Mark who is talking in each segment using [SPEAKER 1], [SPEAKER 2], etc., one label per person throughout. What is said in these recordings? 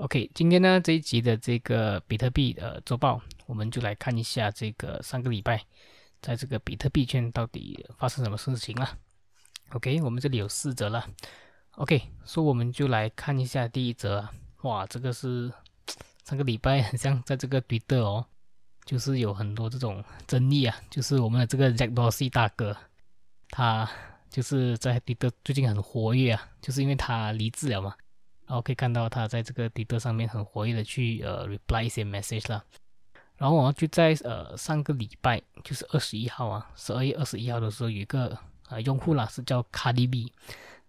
[SPEAKER 1] OK，今天呢这一集的这个比特币呃周报，我们就来看一下这个上个礼拜在这个比特币圈到底发生什么事情了。OK，我们这里有四则了。OK，所以我们就来看一下第一则。哇，这个是上个礼拜很像在这个推特哦，就是有很多这种争议啊，就是我们的这个 Jack Dorsey 大哥。他就是在迪特最近很活跃啊，就是因为他离职了嘛，然后可以看到他在这个迪特上面很活跃的去呃 reply 一些 message 啦。然后我就在呃上个礼拜，就是二十一号啊，十二月二十一号的时候，有一个呃用户啦是叫 Cardi B，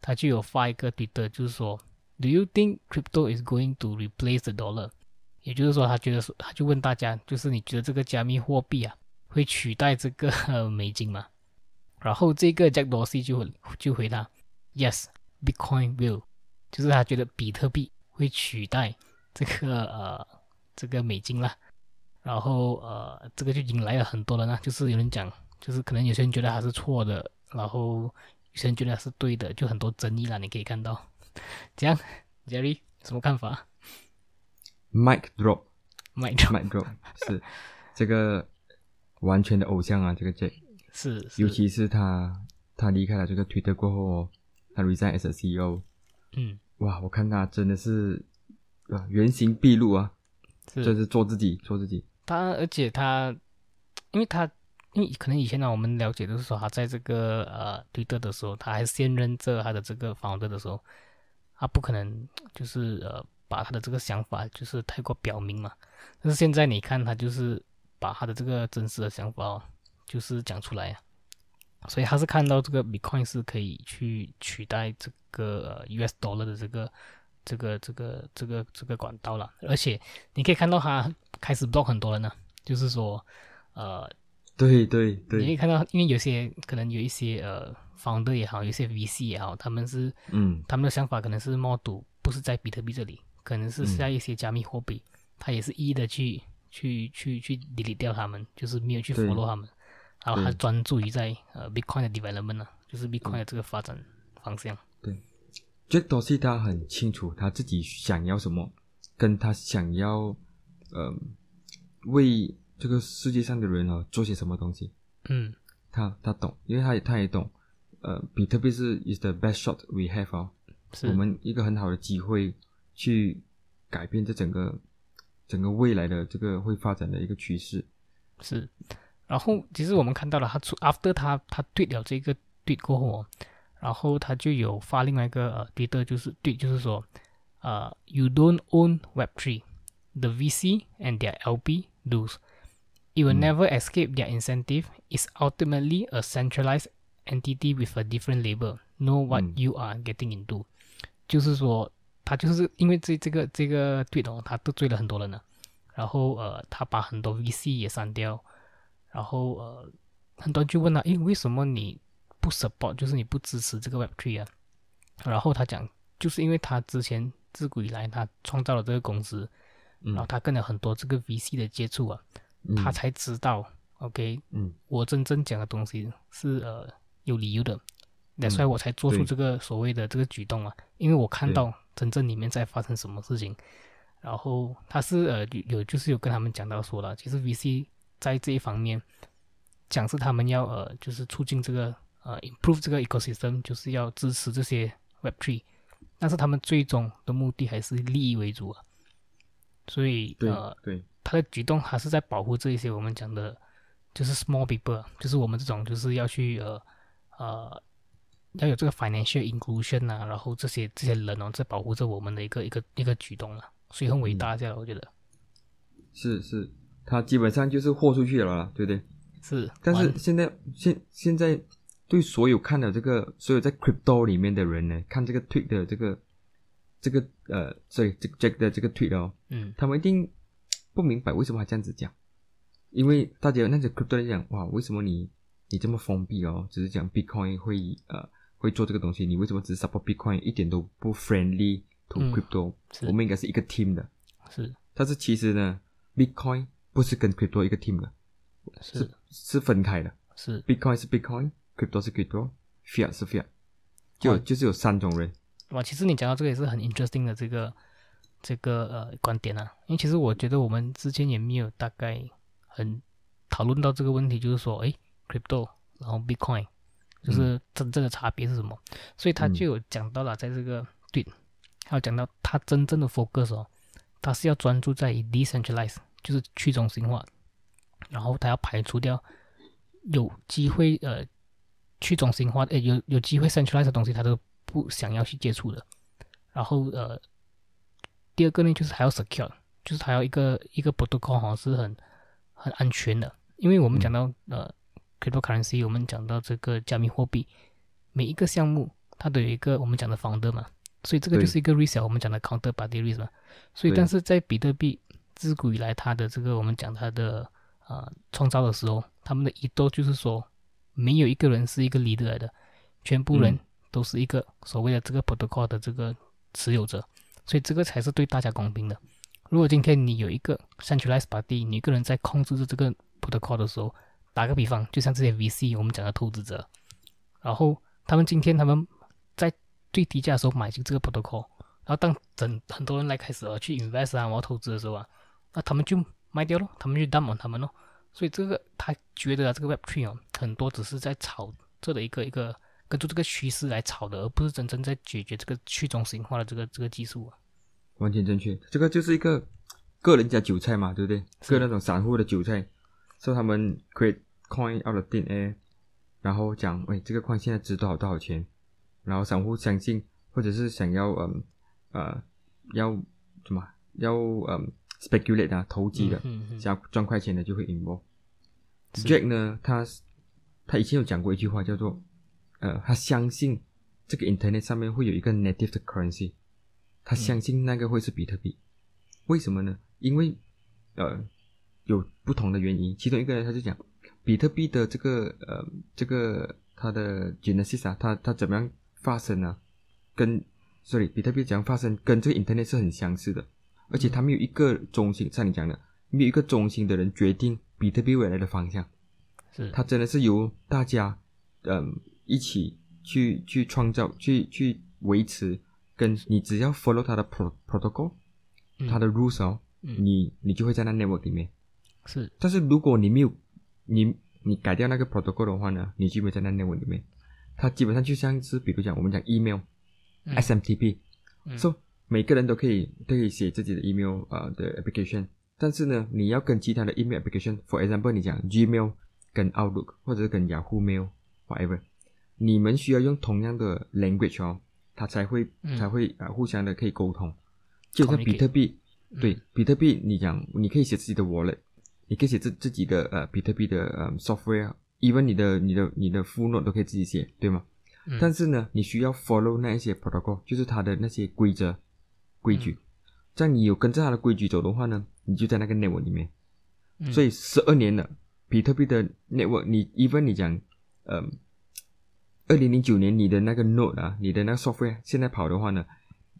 [SPEAKER 1] 他就有发一个迪特，就是说，Do you think crypto is going to replace the dollar？也就是说，他觉得说，他就问大家，就是你觉得这个加密货币啊会取代这个 美金吗？然后这个 Jack Dorsey 就就回答，Yes，Bitcoin will，就是他觉得比特币会取代这个呃这个美金啦。然后呃这个就引来了很多人呢，就是有人讲，就是可能有些人觉得他是错的，然后有些人觉得他是对的，就很多争议啦。你可以看到，这样，Jerry 什么看法
[SPEAKER 2] ？Mike
[SPEAKER 1] drop，Mike
[SPEAKER 2] drop，Mike drop 是这个完全的偶像啊，这个 Jack。
[SPEAKER 1] 是，
[SPEAKER 2] 尤其是他，他离开了这个 Twitter 过后，他 resign as CEO。
[SPEAKER 1] 嗯，
[SPEAKER 2] 哇，我看他真的是啊，原形毕露啊，
[SPEAKER 1] 这是
[SPEAKER 2] 做自己，做自己。
[SPEAKER 1] 他，而且他，因为他，因为可能以前呢，我们了解的是说，他在这个呃 Twitter 的时候，他还现任着他的这个 founder 的时候，他不可能就是呃把他的这个想法就是太过表明嘛。但是现在你看，他就是把他的这个真实的想法。哦就是讲出来呀，所以他是看到这个 Bitcoin 是可以去取代这个 US Dollar 的这个这个这个这个这个管道了，而且你可以看到他开始 block 很多人呢，就是说，呃，
[SPEAKER 2] 对对对，
[SPEAKER 1] 你可以看到，因为有些可能有一些呃 founder 也好，有些 VC 也好，他们是
[SPEAKER 2] 嗯，
[SPEAKER 1] 他们的想法可能是 m o d 不是在比特币这里，可能是在一些加密货币，他也是一一的去去去去 delete 掉他们，就是没有去 follow 他们。然后他专注于在呃 Bitcoin 的 development 呢，就是 Bitcoin 的这个发展方向。
[SPEAKER 2] 对，Jack Dorsey 他很清楚他自己想要什么，跟他想要呃为这个世界上的人啊做些什么东西。
[SPEAKER 1] 嗯，
[SPEAKER 2] 他他懂，因为他也他也懂，呃，比特币是 is the best shot we have 啊，我们一个很好的机会去改变这整个整个未来的这个会发展的一个趋势。
[SPEAKER 1] 是。然后其实我们看到了，他出 after 他他对了这个对过后，然后他就有发另外一个呃对的，就是对，就是说，呃，you don't own Web three，the VC and their LP do，you will never escape their incentive. Is ultimately a centralized entity with a different label. Know what you are getting into，就是说他就是因为这这个这个对的，他得罪了很多人呢，然后呃，他把很多 VC 也删掉。然后呃，很多人就问他，诶，为什么你不 support，就是你不支持这个 Web Three 啊？然后他讲，就是因为他之前自古以来他创造了这个公司，然后他跟了很多这个 VC 的接触啊，他才知道，OK，
[SPEAKER 2] 嗯，
[SPEAKER 1] 我真正讲的东西是呃有理由的，所以我才做出这个所谓的这个举动啊，因为我看到真正里面在发生什么事情，然后他是呃有就是有跟他们讲到说了，其实 VC。在这一方面，讲是他们要呃，就是促进这个呃，improve 这个 ecosystem，就是要支持这些 Web Three，但是他们最终的目的还是利益为主啊。所以
[SPEAKER 2] 呃，对，
[SPEAKER 1] 他的举动还是在保护这一些我们讲的，就是 small people，就是我们这种就是要去呃呃要有这个 financial inclusion 啊，然后这些这些人哦，在保护着我们的一个一个一个举动啊，所以很伟大，这样我觉得
[SPEAKER 2] 是是。他基本上就是豁出去了啦，对不对？
[SPEAKER 1] 是。
[SPEAKER 2] 但是现在现现在对所有看的这个所有在 crypto 里面的人呢，看这个 tweet 的这个这个呃，所以这 Jack 的这个 tweet 哦，
[SPEAKER 1] 嗯，
[SPEAKER 2] 他们一定不明白为什么他这样子讲，因为大家那些 crypto 在讲，哇，为什么你你这么封闭哦？只是讲 Bitcoin 会呃会做这个东西，你为什么只是 support Bitcoin，一点都不 friendly to crypto？我们应该是一个 team 的，
[SPEAKER 1] 是。
[SPEAKER 2] 但是其实呢，Bitcoin 不是跟 crypto 一个 team 的，是。是分开的，
[SPEAKER 1] 是。
[SPEAKER 2] Bitcoin 是 Bitcoin，crypto 是 crypto，fiat 是 fiat，就就是有三种人。
[SPEAKER 1] 哇，其实你讲到这个也是很 interesting 的这个这个呃观点啊，因为其实我觉得我们之前也没有大概很讨论到这个问题，就是说，哎，crypto 然后 Bitcoin 就是真正的差别是什么？所以他就有讲到了，在这个对，还有讲到他真正的 focus 哦，他是要专注在 decentralized，就是去中心化，然后他要排除掉有机会呃去中心化，哎，有有机会 centralized 的东西，他都。不想要去接触的，然后呃，第二个呢就是还要 secure，就是还要一个一个 protocol 好像是很很安全的，因为我们讲到呃 cryptocurrency，我们讲到这个加密货币，每一个项目它都有一个我们讲的 founder 嘛，所以这个就是一个 risk，我们讲的 counterparty risk 嘛，所以但是在比特币自古以来他的这个我们讲他的呃创造的时候，他们的移动就是说没有一个人是一个 leader 来的，全部人。都是一个所谓的这个 protocol 的这个持有者，所以这个才是对大家公平的。如果今天你有一个 centralized party，你一个人在控制着这个 protocol 的时候，打个比方，就像这些 VC 我们讲的投资者，然后他们今天他们在最低价的时候买进这个 protocol，然后当整很多人来开始啊去 invest 啊，我要投资的时候啊，那他们就卖掉了，他们就 dump 他们咯。所以这个他觉得啊，这个 Web3 哦，很多只是在炒这的一个一个。跟着这个趋势来炒的，而不是真正在解决这个去中心化的这个这个技术啊。
[SPEAKER 2] 完全正确，这个就是一个个人家韭菜嘛，对不对？个那种散户的韭菜，说他们 create coin out of thin air，然后讲，喂，这个 coin 现在值多少多少钱？然后散户相信，或者是想要嗯呃要什么要嗯 speculate 啊投机的，想要赚快钱的就会 involve。Jack 呢，他他以前有讲过一句话，叫做。呃，他相信这个 Internet 上面会有一个 native 的 currency，他相信那个会是比特币。为什么呢？因为呃有不同的原因。其中一个人他就讲，比特币的这个呃这个它的 genesis 啊，它它怎么样发生呢？跟 sorry，比特币怎样发生，跟这个 Internet 是很相似的。而且它没有一个中心，像你讲的，没有一个中心的人决定比特币未来的方向。
[SPEAKER 1] 是，
[SPEAKER 2] 它真的是由大家嗯。一起去去创造，去去维持，跟你只要 follow 它的 protocol，它的 rules 哦，你你就会在那 network 里面。
[SPEAKER 1] 是，
[SPEAKER 2] 但是如果你没有你你改掉那个 protocol 的话呢，你就没在那 network 里面。它基本上就像是，比如讲我们讲 email，SMTP，so 每个人都可以都可以写自己的 email 啊的 application，但是呢，你要跟其他的 email application，for example，你讲 Gmail 跟 Outlook 或者是跟 Yahoo Mail，whatever。你们需要用同样的 language 哦，它才会才会啊互相的可以沟通。就像比特币，对比特币，你讲你可以写自己的 wallet，你可以写自自己的呃比特币的呃 software，even 你的你的你的 full note 都可以自己写，对吗？但是呢，你需要 follow 那一些 protocol，就是它的那些规则规矩。这样你有跟着他的规矩走的话呢，你就在那个 network 里面。所以十二年了，比特币的 network，你 even 你讲嗯。二零零九年，你的那个 node 啊，你的那个 software 现在跑的话呢，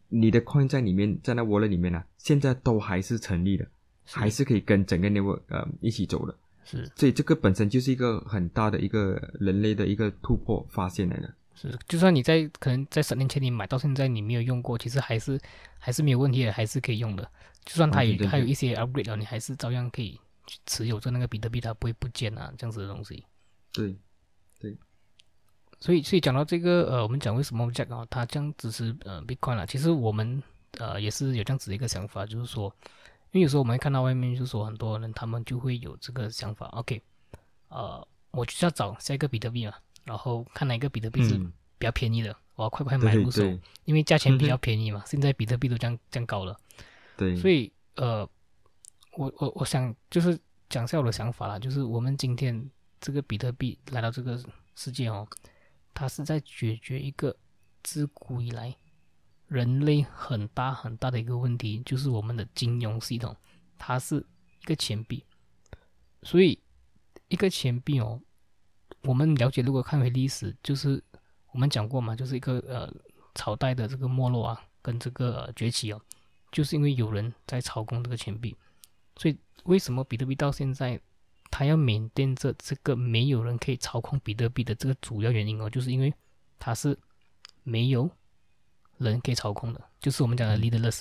[SPEAKER 2] 你的 coin 在里面，在那 wallet 里面呢，现在都还是成立的，还是可以跟整个 network 呃一起走的。
[SPEAKER 1] 是，
[SPEAKER 2] 所以这个本身就是一个很大的一个人类的一个突破发现来的。
[SPEAKER 1] 是，就算你在可能在十年前你买到现在你没有用过，其实还是还是没有问题的，还是可以用的。就算它有还有一些 upgrade 了，你还是照样可以持有着那个比特币，它不会不见啊，这样子的东西。
[SPEAKER 2] 对，对。
[SPEAKER 1] 所以，所以讲到这个，呃，我们讲为什么 Jack 啊，他这样支持呃 Bitcoin 了。其实我们呃也是有这样子的一个想法，就是说，因为有时候我们看到外面就是说很多人他们就会有这个想法，OK，呃，我就是要找下一个比特币嘛，然后看哪一个比特币是比较便宜的，我要快快买入手，因为价钱比较便宜嘛。现在比特币都这样这样高了，
[SPEAKER 2] 对。
[SPEAKER 1] 所以呃，我我我想就是讲下我的想法啦，就是我们今天这个比特币来到这个世界哦。它是在解决一个自古以来人类很大很大的一个问题，就是我们的金融系统，它是一个钱币。所以一个钱币哦，我们了解，如果看回历史，就是我们讲过嘛，就是一个呃朝代的这个没落啊，跟这个崛起哦，就是因为有人在操控这个钱币。所以为什么比特币到现在？它要缅甸着这个没有人可以操控比特币的这个主要原因哦，就是因为它是没有人可以操控的，就是我们讲的 leaderless，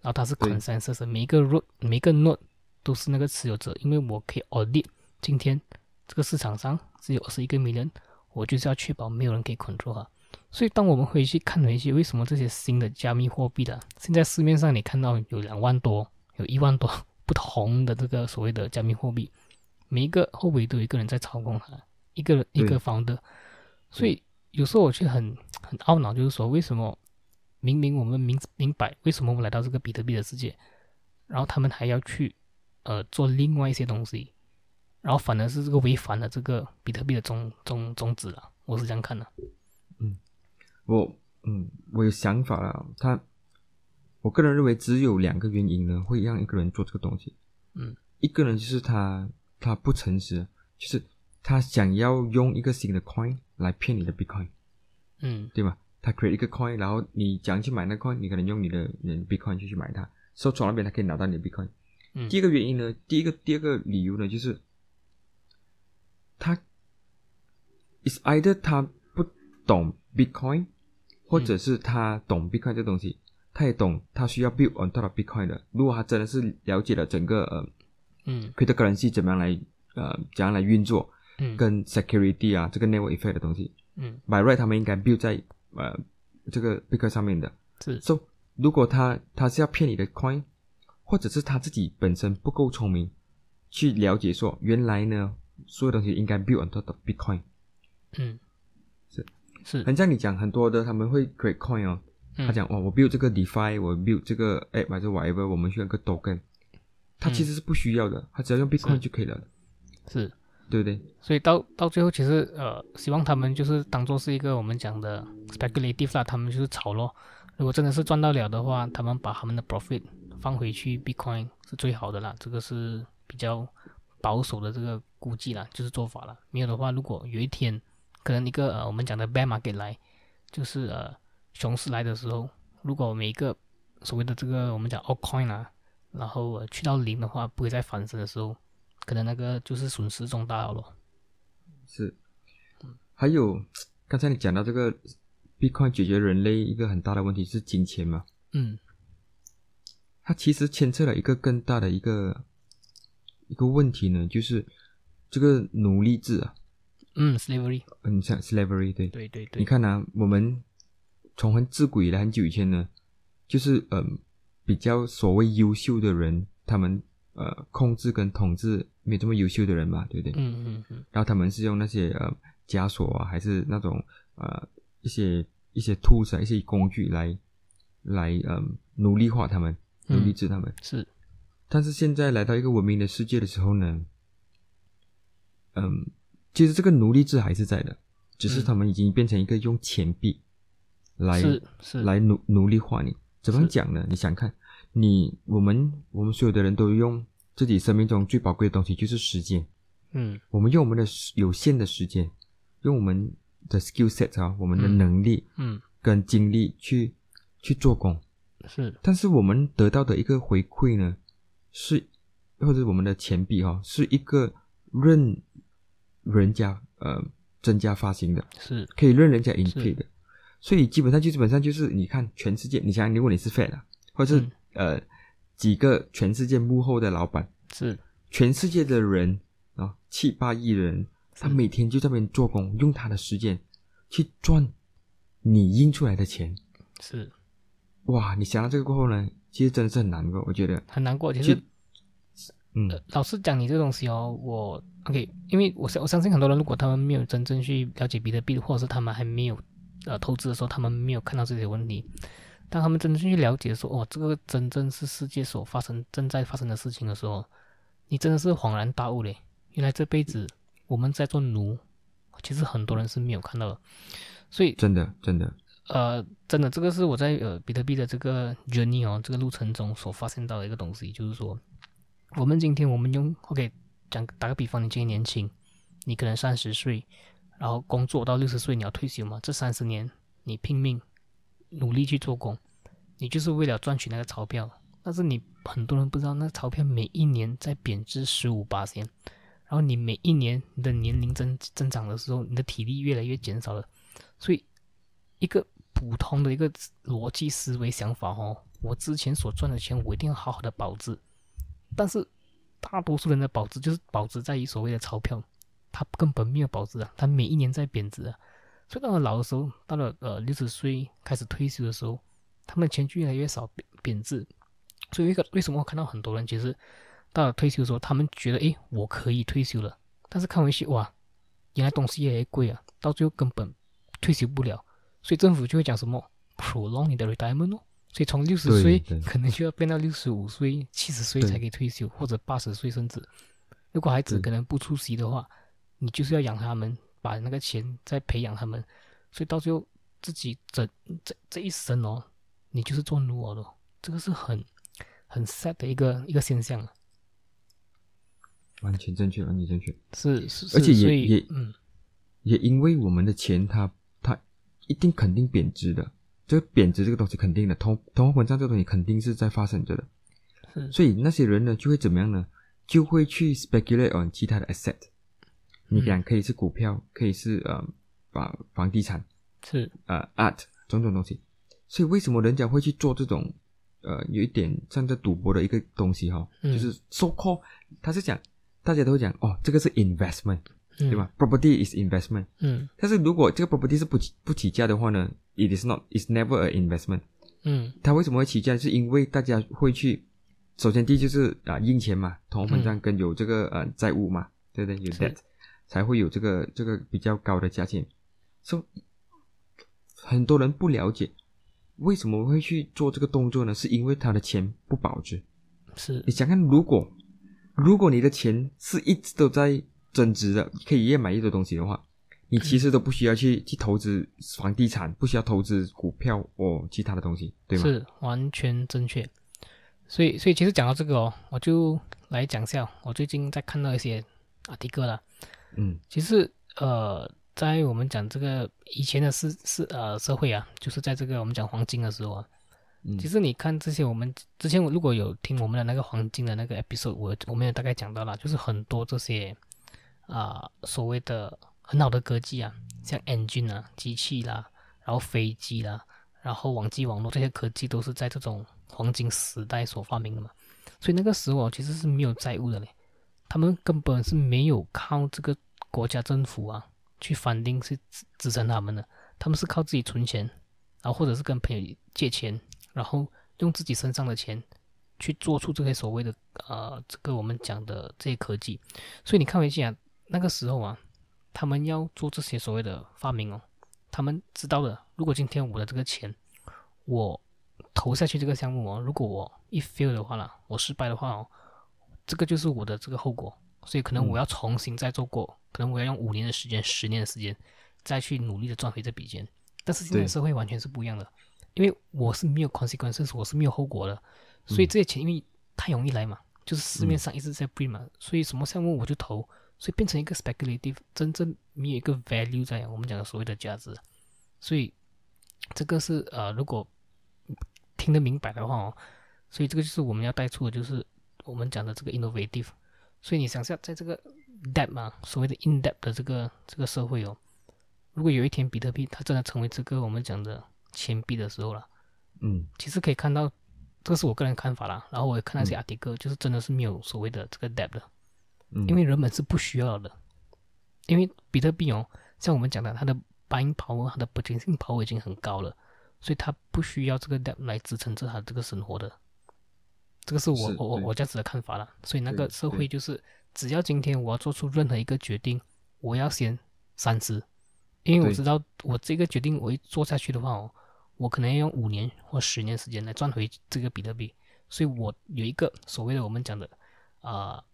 [SPEAKER 1] 然后它是分散式每一个 node 每一个 node 都是那个持有者，因为我可以 audit 今天这个市场上只有二十一个 million，我就是要确保没有人可以 control 它。所以当我们回去看回去，为什么这些新的加密货币的现在市面上你看到有两万多，有一万多 不同的这个所谓的加密货币。每一个后尾都有一个人在操控它，一个一个方的，所以有时候我却很很懊恼，就是说为什么明明我们明明白为什么我们来到这个比特币的世界，然后他们还要去呃做另外一些东西，然后反而是这个违反了这个比特币的宗宗宗旨了，我是这样看的。
[SPEAKER 2] 嗯，我嗯我有想法了，他我个人认为只有两个原因呢会让一个人做这个东西，
[SPEAKER 1] 嗯，
[SPEAKER 2] 一个人就是他。他不诚实，就是他想要用一个新的 coin 来骗你的 bitcoin，
[SPEAKER 1] 嗯，
[SPEAKER 2] 对吧？他 create 一个 coin，然后你讲去买那 coin，你可能用你的人 bitcoin 去去买它，所以从那边他可以拿到你的 bitcoin。
[SPEAKER 1] 嗯，
[SPEAKER 2] 第一个原因呢，第一个第二个理由呢，就是他 is either 他不懂 bitcoin，或者是他懂 bitcoin 这东西，他也懂他需要 build on top of bitcoin 的。如果他真的是了解了整个呃。
[SPEAKER 1] 嗯
[SPEAKER 2] ，cryptocurrency 怎么样来呃怎样来运作？
[SPEAKER 1] 嗯，
[SPEAKER 2] 跟 security 啊这个 network effect 的东西，
[SPEAKER 1] 嗯
[SPEAKER 2] ，by right 他们应该 build 在呃这个 bitcoin 上面的。
[SPEAKER 1] 是
[SPEAKER 2] ，so 如果他他是要骗你的 coin，或者是他自己本身不够聪明，去了解说原来呢所有东西应该 build on top of bitcoin。
[SPEAKER 1] 嗯，
[SPEAKER 2] 是
[SPEAKER 1] 是，
[SPEAKER 2] 很像你讲很多的他们会 create coin 哦，他讲哦我 build 这个 defi，我 build 这个 app 还是 whatever，我们需要个 token。它其实是不需要的，他只要用 Bitcoin 就可以了，
[SPEAKER 1] 是，
[SPEAKER 2] 对不对？
[SPEAKER 1] 所以到到最后，其实呃，希望他们就是当做是一个我们讲的 speculative 啦，他们就是炒咯。如果真的是赚到了的话，他们把他们的 profit 放回去 Bitcoin 是最好的啦。这个是比较保守的这个估计啦，就是做法了。没有的话，如果有一天可能一个呃我们讲的 bear market 来，就是呃熊市来的时候，如果每一个所谓的这个我们讲 altcoin 啊。然后去到零的话，不会再翻身的时候，可能那个就是损失重大了咯。
[SPEAKER 2] 是，还有刚才你讲到这个，Bitcoin 解决人类一个很大的问题是金钱嘛？
[SPEAKER 1] 嗯，
[SPEAKER 2] 它其实牵扯了一个更大的一个一个问题呢，就是这个奴隶制啊。
[SPEAKER 1] 嗯，slavery。
[SPEAKER 2] 嗯，像 slavery，对。
[SPEAKER 1] 对对对。
[SPEAKER 2] 你看呢，我们从很自古以来很久以前呢，就是嗯。比较所谓优秀的人，他们呃控制跟统治没这么优秀的人嘛，对不对？
[SPEAKER 1] 嗯嗯嗯。
[SPEAKER 2] 然后他们是用那些呃枷锁啊，还是那种呃一些一些 tools 啊，一些工具来来嗯奴隶化他们，奴隶制他们。
[SPEAKER 1] 是。
[SPEAKER 2] 但是现在来到一个文明的世界的时候呢，嗯，其实这个奴隶制还是在的，只是他们已经变成一个用钱币来
[SPEAKER 1] 是是
[SPEAKER 2] 来奴奴隶化你。怎么讲呢？你想看，你我们我们所有的人都用自己生命中最宝贵的东西，就是时间。
[SPEAKER 1] 嗯，
[SPEAKER 2] 我们用我们的有限的时间，用我们的 skill set 啊，我们的能力，
[SPEAKER 1] 嗯，
[SPEAKER 2] 跟精力去去做工。
[SPEAKER 1] 是，
[SPEAKER 2] 但是我们得到的一个回馈呢，是或者我们的钱币哈，是一个任人家呃增加发行的，
[SPEAKER 1] 是
[SPEAKER 2] 可以任人家 input 的。所以基本上就基本上就是你看全世界，你想如果你是 Fed 或者是呃几个全世界幕后的老板，
[SPEAKER 1] 是
[SPEAKER 2] 全世界的人啊七八亿人，他每天就在那边做工，用他的时间去赚你印出来的钱，
[SPEAKER 1] 是
[SPEAKER 2] 哇！你想到这个过后呢，其实真的是很难过，我觉得
[SPEAKER 1] 很难过。其实，
[SPEAKER 2] 嗯，
[SPEAKER 1] 老实讲，你这东西哦，我 OK，因为我相我相信很多人，如果他们没有真正去了解比特币，或者是他们还没有。呃，投资的时候他们没有看到这些问题，当他们真正去了解说，哦，这个真正是世界所发生、正在发生的事情的时候，你真的是恍然大悟嘞！原来这辈子我们在做奴，其实很多人是没有看到的。所以，
[SPEAKER 2] 真的，真的，
[SPEAKER 1] 呃，真的，这个是我在呃比特币的这个 journey 哦，这个路程中所发现到的一个东西，就是说，我们今天我们用 OK 讲打个比方，你今天年轻，你可能三十岁，然后工作到六十岁你要退休嘛？这三十年你拼命努力去做工，你就是为了赚取那个钞票。但是你很多人不知道，那钞票每一年在贬值十五八千，然后你每一年你的年龄增增长的时候，你的体力越来越减少了。所以一个普通的一个逻辑思维想法哦，我之前所赚的钱我一定要好好的保值。但是大多数人的保值就是保值在于所谓的钞票，它根本没有保值啊，它每一年在贬值啊。所以到了老的时候，到了呃六十岁开始退休的时候，他们的钱就越来越少贬贬值。所以为个为什么我看到很多人其实到了退休的时候，他们觉得诶我可以退休了，但是看回去哇，原来东西越来越贵啊，到最后根本退休不了。所以政府就会讲什么 prolong 你的 retirement 哦。所以从六十岁可能就要变到六十五岁、七十岁才可以退休，或者八十岁甚至。如果孩子可能不出席的话，你就是要养他们，把那个钱再培养他们。所以到最后自己整这这一生哦，你就是做奴儿了。这个是很很 sad 的一个一个现象啊。
[SPEAKER 2] 完全正确，完全正确。
[SPEAKER 1] 是是，
[SPEAKER 2] 而且也
[SPEAKER 1] 也嗯，
[SPEAKER 2] 也因为我们的钱，它它一定肯定贬值的。这个贬值这个东西肯定的，通通货膨胀这个东西肯定是在发生着的，所以那些人呢就会怎么样呢？就会去 speculate on 其他的 asset。你讲可以是股票，可以是呃房房地产，
[SPEAKER 1] 是
[SPEAKER 2] 呃 art 种种东西。所以为什么人家会去做这种呃有一点像在赌博的一个东西哈？就是 so call，他是讲大家都会讲哦，这个是 investment，对吧？Property is investment。
[SPEAKER 1] 嗯。
[SPEAKER 2] 但是如果这个 property 是不起不起价的话呢？It is not. It's never an investment.
[SPEAKER 1] 嗯，
[SPEAKER 2] 它为什么会起价？是因为大家会去，首先第一就是啊印钱嘛，通货膨胀跟有这个呃债务嘛，对不对？有 debt 才会有这个这个比较高的价钱。所以很多人不了解为什么会去做这个动作呢？是因为他的钱不保值。
[SPEAKER 1] 是
[SPEAKER 2] 你想看，如果如果你的钱是一直都在增值的，可以越买越多东西的话。你其实都不需要去去投资房地产，不需要投资股票哦其他的东西，对吗？
[SPEAKER 1] 是完全正确。所以，所以其实讲到这个哦，我就来讲一下，我最近在看到一些啊迪哥了。
[SPEAKER 2] 嗯，
[SPEAKER 1] 其实呃，在我们讲这个以前的是是呃社会啊，就是在这个我们讲黄金的时候啊，其实你看这些我们之前如果有听我们的那个黄金的那个 episode，我我们也大概讲到了，就是很多这些啊所谓的。很好的科技啊，像 engine 啊，机器啦，然后飞机啦，然后网际网络这些科技都是在这种黄金时代所发明的嘛。所以那个时候其实是没有债务的嘞，他们根本是没有靠这个国家政府啊去反定是支支撑他们的，他们是靠自己存钱，然后或者是跟朋友借钱，然后用自己身上的钱去做出这些所谓的呃这个我们讲的这些科技。所以你看回去啊，那个时候啊。他们要做这些所谓的发明哦，他们知道的。如果今天我的这个钱，我投下去这个项目哦，如果我一 fail 的话呢，我失败的话哦，这个就是我的这个后果。所以可能我要重新再做过，可能我要用五年的时间、十年的时间，再去努力的赚回这笔钱。但是现在社会完全是不一样的，因为我是没有 consequences，我是没有后果的，所以这些钱因为太容易来嘛，就是市面上一直在 bring 嘛，所以什么项目我就投。所以变成一个 speculative，真正没有一个 value 在我们讲的所谓的价值，所以这个是呃，如果听得明白的话哦，所以这个就是我们要带出的，就是我们讲的这个 innovative。所以你想下，在这个 debt 嘛，所谓的 in debt 的这个这个社会哦，如果有一天比特币它真的成为这个我们讲的钱币的时候了，
[SPEAKER 2] 嗯，
[SPEAKER 1] 其实可以看到，这是我个人看法啦。然后我也看那些阿迪哥，就是真的是没有所谓的这个 debt 的。因为人们是不需要的，因为比特币哦，像我们讲的，它的 buying power、它的 purchasing power 已经很高了，所以它不需要这个 debt 来支撑着它这个生活的。这个是我我我我这样子的看法了。所以那个社会就是，只要今天我要做出任何一个决定，我要先三思，因为我知道我这个决定我一做下去的话哦，我可能要用五年或十年时间来赚回这个比特币，所以我有一个所谓的我们讲的啊。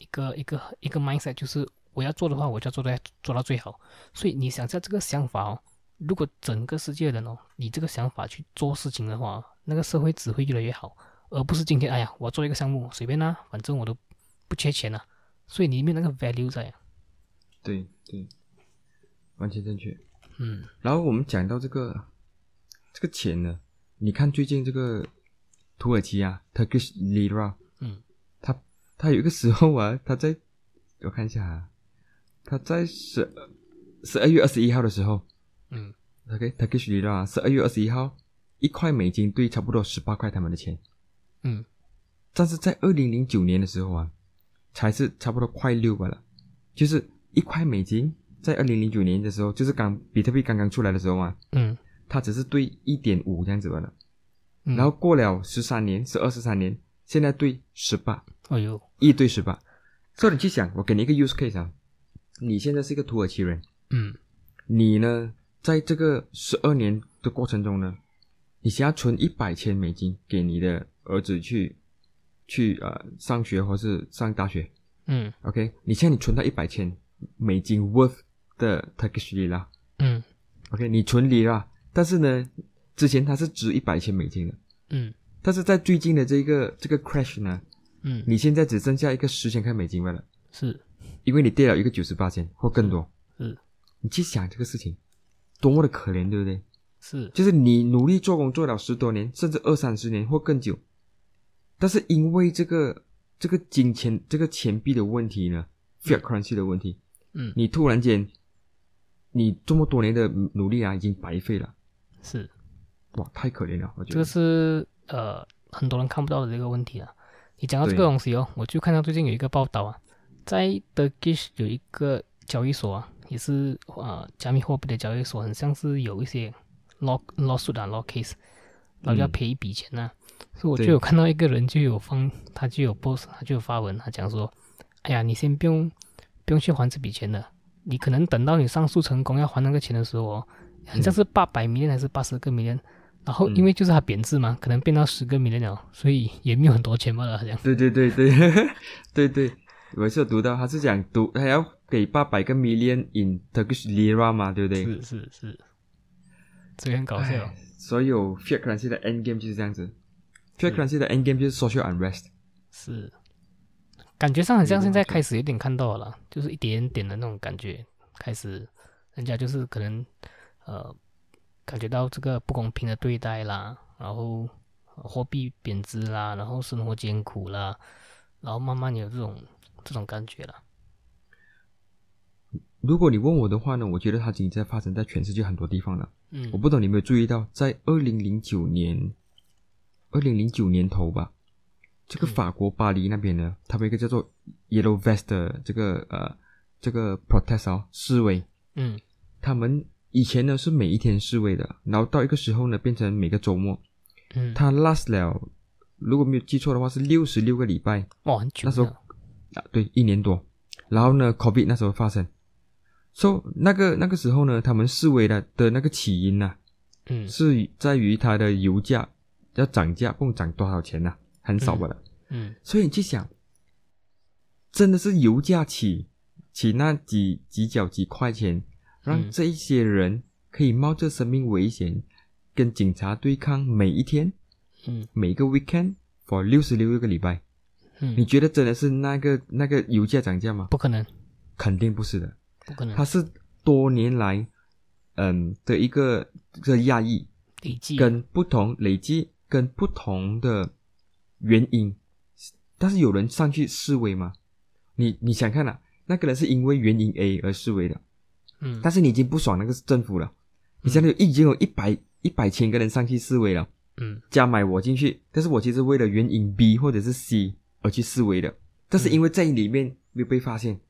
[SPEAKER 1] 一个一个一个 mindset 就是我要做的话，我就要做到做到最好。所以你想下这个想法哦，如果整个世界人哦，你这个想法去做事情的话，那个社会只会越来越好，而不是今天哎呀，我做一个项目随便啦，反正我都不缺钱啊，所以里面那个 value 在。
[SPEAKER 2] 对对，完全正确。
[SPEAKER 1] 嗯，
[SPEAKER 2] 然后我们讲到这个这个钱呢，你看最近这个土耳其啊，Turkish lira，
[SPEAKER 1] 嗯，
[SPEAKER 2] 他他有一个时候啊，他在我看一下啊，他在十十二月二十一号的时候，
[SPEAKER 1] 嗯
[SPEAKER 2] ，OK，Turkish lira，十二月二十一号，一块美金兑差不多十八块他们的钱，
[SPEAKER 1] 嗯，
[SPEAKER 2] 但是在二零零九年的时候啊，才是差不多快六吧了，就是一块美金。在二零零九年的时候，就是刚比特币刚刚出来的时候嘛，
[SPEAKER 1] 嗯，
[SPEAKER 2] 它只是兑一点五这样子罢了，
[SPEAKER 1] 嗯。
[SPEAKER 2] 然后过了十三年、十二十三年，现在兑十八，
[SPEAKER 1] 哎呦，
[SPEAKER 2] 一对十八。所以你去想，我给你一个 use case 啊，你现在是一个土耳其人，
[SPEAKER 1] 嗯
[SPEAKER 2] 你呢，在这个十二年的过程中呢，你想要存一百千美金给你的儿子去去呃上学或是上大学
[SPEAKER 1] 嗯
[SPEAKER 2] ，OK？你现在你存到一百千美金 worth 的 Turkish lira。
[SPEAKER 1] 嗯
[SPEAKER 2] OK，你存 lira，但是呢，之前它是值一百千美金的，
[SPEAKER 1] 嗯
[SPEAKER 2] 但是在最近的这个这个 crash 呢，
[SPEAKER 1] 嗯，
[SPEAKER 2] 你现在只剩下一个十千块美金罢了，
[SPEAKER 1] 是。
[SPEAKER 2] 因为你跌了一个九十八千或更多。
[SPEAKER 1] 嗯
[SPEAKER 2] 你去想这个事情，多么的可怜，对不对？
[SPEAKER 1] 是，
[SPEAKER 2] 就是你努力做工做了十多年，甚至二三十年或更久，但是因为这个这个金钱这个钱币的问题呢，fiat currency 的问题，
[SPEAKER 1] 嗯。
[SPEAKER 2] 你突然间，你这么多年的努力啊，已经白费了，
[SPEAKER 1] 是，
[SPEAKER 2] 哇，太可怜了，我觉得。
[SPEAKER 1] 这个。是呃很多人看不到的这个问题啊。你讲到这个东西哦，我就看到最近有一个报道啊，在 Turkish 有一个交易所啊，也是呃加密货币的交易所，很像是有一些 law lawsuit 啊 law case，然后就要
[SPEAKER 2] 嗯
[SPEAKER 1] 赔一笔钱呐、所以我就有看到一个人就有放，他就有 post，他就有发文，他讲说，哎呀，你先不用不用去还这笔钱的，你可能等到你上诉成功要还那个钱的时候哦，好像是八百 million 还是八十个 million，然后因为就是它贬值嘛，可能变到十个 million 了，所以也没有很多钱罢了，好像。
[SPEAKER 2] 对对对对 对对，我是有读到，他是讲读还要给八百个 million in Turkish lira 嘛，对不对？
[SPEAKER 1] 是是是，这个很搞笑
[SPEAKER 2] 唉。所有 fiat currency 的 end game 就是这样子，fiat
[SPEAKER 1] 是
[SPEAKER 2] currency 的 end game 就是 social unrest。
[SPEAKER 1] 是，感觉上很像现在开始有点看到了啦，就是一点点的那种感觉，开始人家就是可能呃感觉到这个不公平的对待啦，然后呃货币贬值啦，然后生活艰苦啦，然后慢慢有这种这种感觉了。
[SPEAKER 2] 如果你问我的话呢，我觉得它已经在发生在全世界很多地方了。
[SPEAKER 1] 嗯
[SPEAKER 2] 我不懂你有没有注意到，在二零零九年，二零零九年头吧，这个
[SPEAKER 1] 嗯
[SPEAKER 2] 法国巴黎那边呢，他们有一个叫做 Yellow Vest 的这个呃这个 protest 哦示威，
[SPEAKER 1] 嗯
[SPEAKER 2] 他们以前呢是每一天示威的，然后到一个时候呢变成每个周末，
[SPEAKER 1] 嗯，
[SPEAKER 2] 他 last 了，如果没有记错的话是六十六个礼拜。
[SPEAKER 1] 哇很久
[SPEAKER 2] 那时候啊，对，一年多。然后呢，COVID 那时候发生，so 那个那个时候呢，他们示威的的那个起因呢、
[SPEAKER 1] 嗯。
[SPEAKER 2] 是在于它的油价要涨价，不懂涨多少钱呐、很少吧了。
[SPEAKER 1] 嗯。
[SPEAKER 2] 所以你去想，真的是油价起起那几几角几块钱，让
[SPEAKER 1] 嗯。
[SPEAKER 2] 这一些人可以冒着生命危险跟警察对抗，每一天
[SPEAKER 1] 嗯。
[SPEAKER 2] 每个 weekend for 六十六个礼拜，嗯。你
[SPEAKER 1] 嗯，
[SPEAKER 2] 觉得真的是那个那个油价涨价吗？
[SPEAKER 1] 不可能。
[SPEAKER 2] 肯定不是的，
[SPEAKER 1] 不可能。
[SPEAKER 2] 它是多年来嗯的一个这个压抑，
[SPEAKER 1] 累计
[SPEAKER 2] 跟不同累积跟不同的原因，但是有人上去示威吗？你你想看啊，那个人是因为原因 A 而示威的，
[SPEAKER 1] 嗯。
[SPEAKER 2] 但是你已经不爽那个政府了，你现在有已经有一百一百千个人上去示威了，
[SPEAKER 1] 嗯。
[SPEAKER 2] 加买我进去，但是我其实为了原因 B 或者是 C 而去示威的，但是因为在里面没有被发现，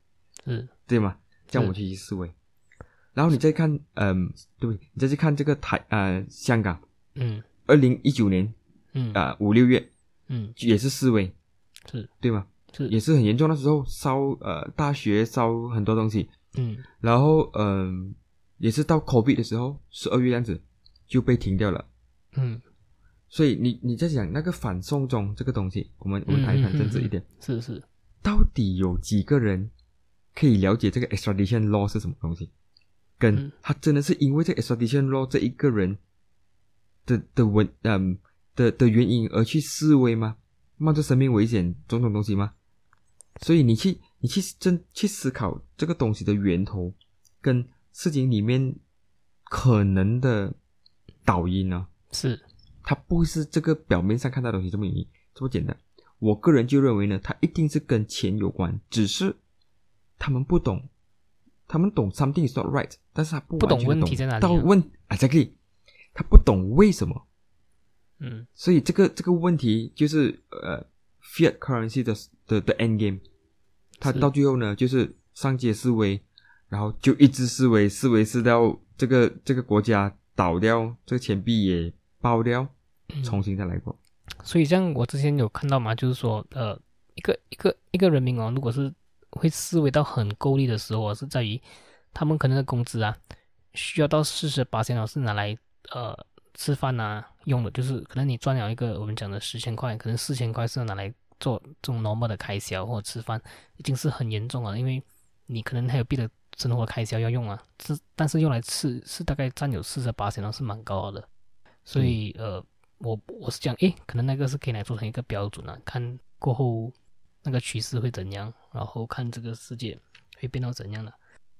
[SPEAKER 1] 嗯。
[SPEAKER 2] 对吗？这样我就去示威。然后你再看，嗯，对，你再去看这个台呃香港，
[SPEAKER 1] 嗯。
[SPEAKER 2] 二零一九年
[SPEAKER 1] 嗯。
[SPEAKER 2] 啊五六月
[SPEAKER 1] 嗯。
[SPEAKER 2] 也是示威，
[SPEAKER 1] 是。
[SPEAKER 2] 对吗？
[SPEAKER 1] 是。
[SPEAKER 2] 也是很严重，那时候烧呃大学烧很多东西，
[SPEAKER 1] 嗯
[SPEAKER 2] 然后嗯、也是到 COVID 的时候，十二月这样子就被停掉了。
[SPEAKER 1] 嗯
[SPEAKER 2] 所以你你在想那个反送中这个东西，我们我们谈一谈政治一点，
[SPEAKER 1] 是是
[SPEAKER 2] 到底有几个人可以了解这个 extradition law 是什么东西？跟
[SPEAKER 1] 嗯
[SPEAKER 2] 他真的是因为这个 extradition law 这一个人的的文嗯的的原因而去示威吗？冒着生命危险种种东西吗？所以你去你去真去思考这个东西的源头跟事情里面可能的导因呢？
[SPEAKER 1] 是，
[SPEAKER 2] 它不是这个表面上看到的东西这么易这么简单。我个人就认为呢，它一定是跟钱有关，只是他们不懂，他们懂 something is not right，但是他不
[SPEAKER 1] 不
[SPEAKER 2] 懂
[SPEAKER 1] 问题在哪里、啊。
[SPEAKER 2] 到问啊，才可以，他不懂为什么。
[SPEAKER 1] 嗯，
[SPEAKER 2] 所以这个这个问题就是呃，fiat currency 的的的 end game，他到最后呢就是上街示威，然后就一直示威，示威示到这个这个国家倒掉，这个钱币也爆掉，重新再来过。
[SPEAKER 1] 所以像我之前有看到嘛，就是说呃，一个一个一个人民哦，如果是会思维到很够力的时候，是在于他们可能的工资啊，需要到四十八千哦，是拿来呃。吃饭啊用的，就是可能你赚了一个我们讲的十千块，可能四千块是拿来做这种 normal 的开销或者吃饭，已经是很严重了。因为你可能还有别的生活开销要用啊，是但是用来吃是大概占有四十八千，是蛮高的。所以呃，我我是讲，诶，可能那个是可以来做成一个标准啊，看过后那个趋势会怎样，然后看这个世界会变到怎样的。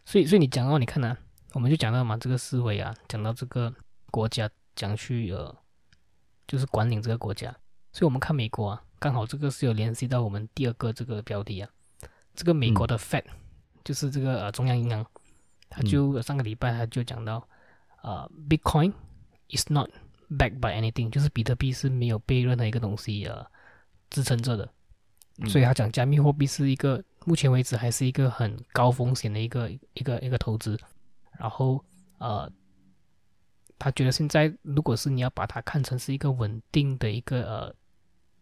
[SPEAKER 1] 所以所以你讲到你看呢，我们就讲到嘛，这个思维啊，讲到这个国家。讲去呃，就是管理这个国家，所以我们看美国啊，刚好这个是有联系到我们第二个这个标题啊。这个美国的 Fed 就是这个呃中央银行，他就上个礼拜他就讲到，呃，Bitcoin is not backed by anything，就是比特币是没有被任何一个东西呃支撑着的，所以他讲加密货币是一个目前为止还是一个很高风险的一个一个一个投资，然后呃。他觉得现在，如果是你要把它看成是一个稳定的一个呃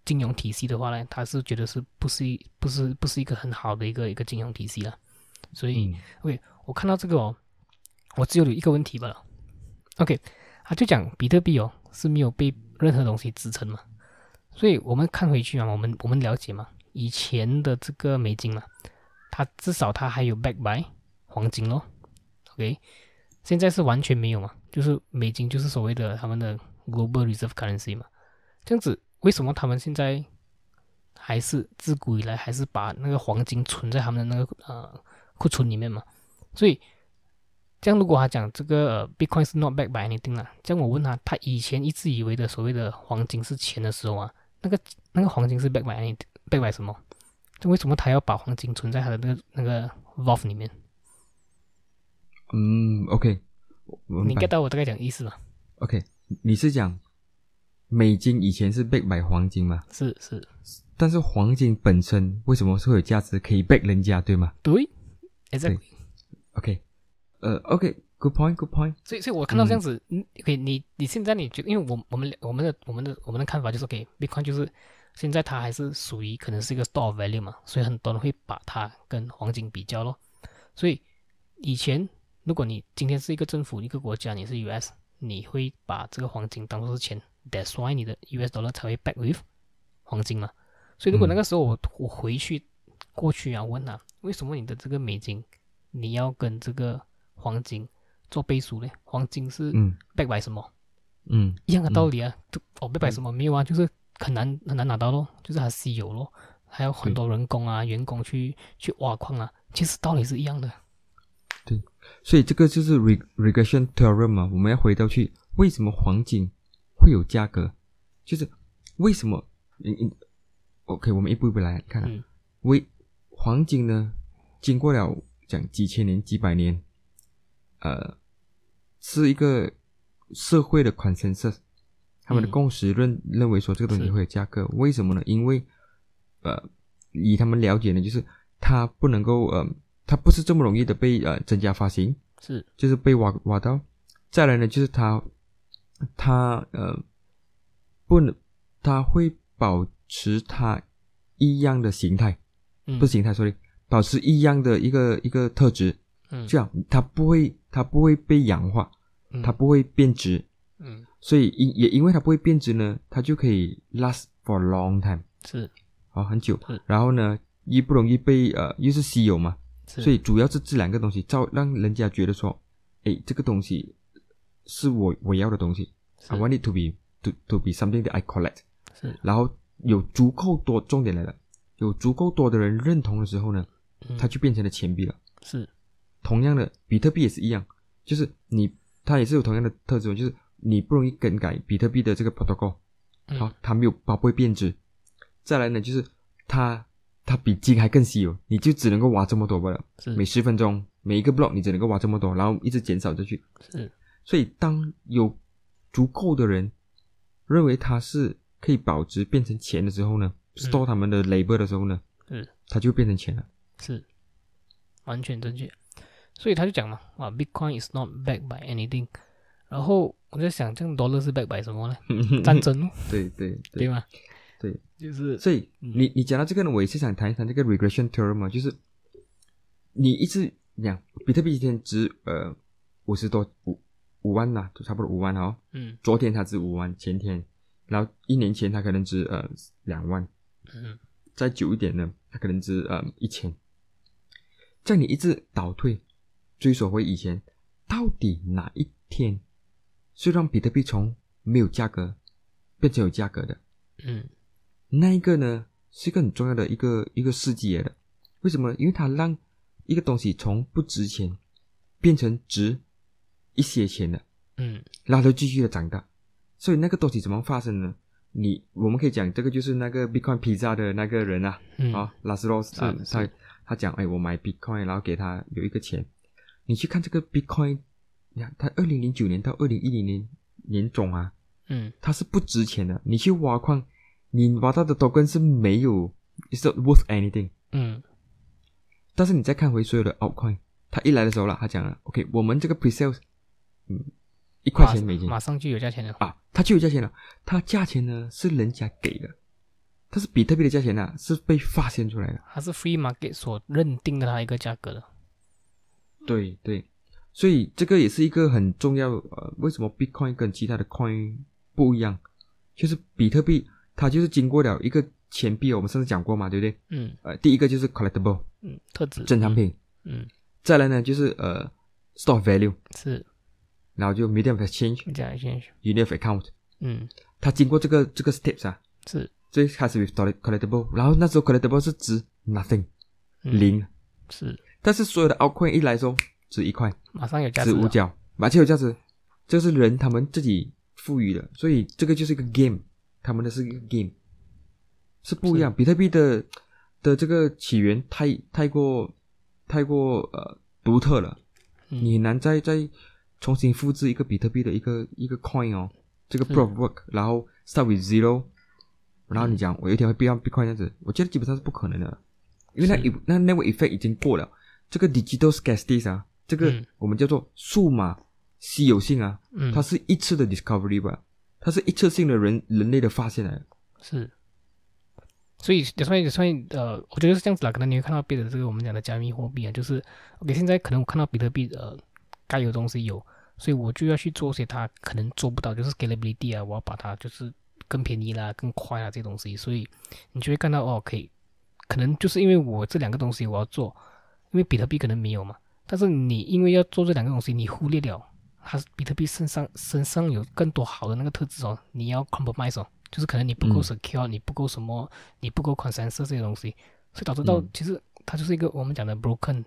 [SPEAKER 1] 金融体系的话呢，他是觉得是不是不是不是一个很好的一个一个金融体系了。所以，OK，我看到这个哦，我只有一个问题吧。OK，他就讲比特币哦是没有被任何东西支撑嘛，所以我们看回去啊，我们我们了解嘛，以前的这个美金嘛，它至少它还有 back by 黄金咯。OK。现在是完全没有嘛，就是美金就是所谓的他们的 global reserve currency 嘛，这样子为什么他们现在还是自古以来还是把那个黄金存在他们的那个呃库存里面嘛？所以这样如果他讲这个 Bitcoin 是 not backed by anything 啦，这样我问他，他以前一直以为的所谓的黄金是钱的时候啊，那个那个黄金是 backed by anything，backed by 什么？这为什么他要把黄金存在他的那个那个 vault 里面？
[SPEAKER 2] 嗯，OK，
[SPEAKER 1] 你 get 到我大概讲意思吗
[SPEAKER 2] ？OK，你是讲美金以前是 back 买黄金嘛？
[SPEAKER 1] 是是，
[SPEAKER 2] 但是黄金本身为什么是会有价值，可以 back 人家，对吗？
[SPEAKER 1] 对，exactly。
[SPEAKER 2] OK，呃，OK，good point，good point。
[SPEAKER 1] 所以，所以我看到这样子，嗯，OK，你你现在你觉得，因为我我们我们的我们的我们的看法就是，OK，Bitcoin 就是现在它还是属于可能是一个 store value 嘛，所以很多人会把它跟黄金比较咯。所以以前。如果你今天是一个政府一个国家，你是 US，你会把这个黄金当做是钱，That's why 你的 US dollar 才会 back with 黄金嘛。所以如果那个时候我我回去过去啊问啊，为什么你的这个美金你要跟这个黄金做背书呢？黄金是 back by 什么？
[SPEAKER 2] 嗯，
[SPEAKER 1] 一样的道理啊。哦，back by 什么没有啊？就是很难很难拿到咯，就是它稀有咯，还有很多人工啊员工去去挖矿啊，其实道理是一样的。
[SPEAKER 2] 对，所以这个就是 regression theorem 嘛，我们要回到去，为什么黄金会有价格？就是为什么？嗯嗯，OK，我们一步一步来看。嗯。为黄金呢，经过了讲几千年、几百年，呃，是一个社会的 consensus，他们的共识认认为说这个东西会有价格。为什么呢？因为呃，以他们了解呢，就是它不能够呃。它不是这么容易的被呃增加发行，
[SPEAKER 1] 是
[SPEAKER 2] 就是被挖挖到。再来呢，就是它它呃不能，它会保持它一样的形态，不是形态，sorry，保持一样的一个一个特质，嗯，这样它不会它不会被氧化，它不会变质，
[SPEAKER 1] 嗯，
[SPEAKER 2] 所以因也因为它不会变质呢，它就可以 last for long time，
[SPEAKER 1] 是，
[SPEAKER 2] 好很久，然后呢，又不容易被呃又是稀有嘛。所以主要是这两个东西，造让人家觉得说，哎，这个东西是我我要的东西，I want it to be to to be something that I collect。
[SPEAKER 1] 是，
[SPEAKER 2] 然后有足够多，重点来了，有足够多的人认同的时候呢，它就变成了钱币了。
[SPEAKER 1] 是，
[SPEAKER 2] 同样的，比特币也是一样，就是你它也是有同样的特质，就是你不容易更改比特币的这个 protocol，好，它没有它不会变质。再来呢，就是它它比金还更稀有，你就只能够挖这么多罢了。
[SPEAKER 1] 是，
[SPEAKER 2] 每十分钟每一个 block 你只能够挖这么多，然后一直减少下去。
[SPEAKER 1] 是，
[SPEAKER 2] 所以当有足够的人认为它是可以保值变成钱的时候呢，store 他们的 labor 的时候呢，
[SPEAKER 1] 嗯，
[SPEAKER 2] 它就变成钱了。
[SPEAKER 1] 是，完全正确。所以他就讲嘛，啊，Bitcoin is not backed by anything。然后我在想，这样 dollar 是 backed by 什么呢？战争哦。
[SPEAKER 2] 对对
[SPEAKER 1] 对吗？
[SPEAKER 2] 对，
[SPEAKER 1] 就是
[SPEAKER 2] 所以你你讲到这个呢，我也是想谈一谈这个 regression theorem 嘛，就是你一直讲比特币今天值呃五十多五五万呐，就差不多五万哦。
[SPEAKER 1] 嗯。
[SPEAKER 2] 昨天它值五万，前天，然后一年前它可能值呃两万。
[SPEAKER 1] 嗯。
[SPEAKER 2] 再久一点呢，它可能值呃一千。在你一直倒退，追索回以前，到底哪一天是让比特币从没有价格变成有价格的？
[SPEAKER 1] 嗯。
[SPEAKER 2] 那一个呢，是一个很重要的一个一个世纪的。为什么？因为它让一个东西从不值钱变成值一些钱的，
[SPEAKER 1] 嗯，
[SPEAKER 2] 然后它继续的长大。所以那个东西怎么发生呢？你我们可以讲，这个就是那个 Bitcoin Pizza 的那个人啊，嗯啊，拉斯罗斯啊，他他讲，哎，我买 Bitcoin，然后给他有一个钱。你去看这个 Bitcoin，你看它二零零九年到二零一零年年总啊，
[SPEAKER 1] 嗯，
[SPEAKER 2] 它是不值钱的。你去挖矿。你挖到的 token 是没有，is not worth anything。
[SPEAKER 1] 嗯，
[SPEAKER 2] 但是你再看回所有的 altcoin，它一来的时候了，他讲了，OK，我们这个 pre-sales，嗯，一块钱美金，
[SPEAKER 1] 马上就有价钱了
[SPEAKER 2] 啊，它就有价钱了。它价钱呢是人家给的，但是比特币的价钱呢是被发现出来的，
[SPEAKER 1] 它是 free market 所认定的它一个价格的。
[SPEAKER 2] 对对，所以这个也是一个很重要。呃，为什么 Bitcoin 跟其他的 coin 不一样？就是比特币。它就是经过了一个钱币，我们上次讲过嘛，对不对？
[SPEAKER 1] 嗯。
[SPEAKER 2] 呃，第一个就是 collectible，
[SPEAKER 1] 嗯，特质，
[SPEAKER 2] 正常品。
[SPEAKER 1] 嗯。
[SPEAKER 2] 再来呢，就是呃，store value，
[SPEAKER 1] 是。
[SPEAKER 2] 然后就 medium of
[SPEAKER 1] exchange，medium
[SPEAKER 2] exchange，unit of account。
[SPEAKER 1] 嗯。
[SPEAKER 2] 它经过这个这个 steps 啊。
[SPEAKER 1] 是。
[SPEAKER 2] 最开始 with collectible，然后那时候 collectible 是值 nothing，零。
[SPEAKER 1] 是。
[SPEAKER 2] 但是所有的 altcoin 一来说值一块，
[SPEAKER 1] 马上有价值。
[SPEAKER 2] 值五角，而且有价值，这是人他们自己赋予的，所以这个就是一个 game。他们的是一个 game，是不一样。比特币的的这个起源太太过太过呃独特了，你很难再再重新复制一个比特币的一个一个 coin 哦，这个 proof work，然后 start with zero，然后你讲我有一天会变 Bitcoin 这样子，我觉得基本上是不可能的，因为那那那个 effect 已经过了。这个 digital scarcity 啊，这个我们叫做数码稀有性啊，它是一次的 discovery 吧。它是一次性的人人类的发现来，
[SPEAKER 1] 是，所以所以所以呃，我觉得是这样子啦。可能你会看到别的这个我们讲的加密货币啊，就是 OK，现在可能我看到比特币呃该有东西有，所以我就要去做些它可能做不到，就是 scalability 啊，我要把它就是更便宜啦、更快啊这些东西，所以你就会看到哦，可以，可能就是因为我这两个东西我要做，因为比特币可能没有嘛，但是你因为要做这两个东西，你忽略了。它比特币身上身上有更多好的那个特质哦，你要 compromise 哦，就是可能你不够 secure，你不够什么，你不够 consensus 这些东西，所以导致到其实它就是一个我们讲的 broken，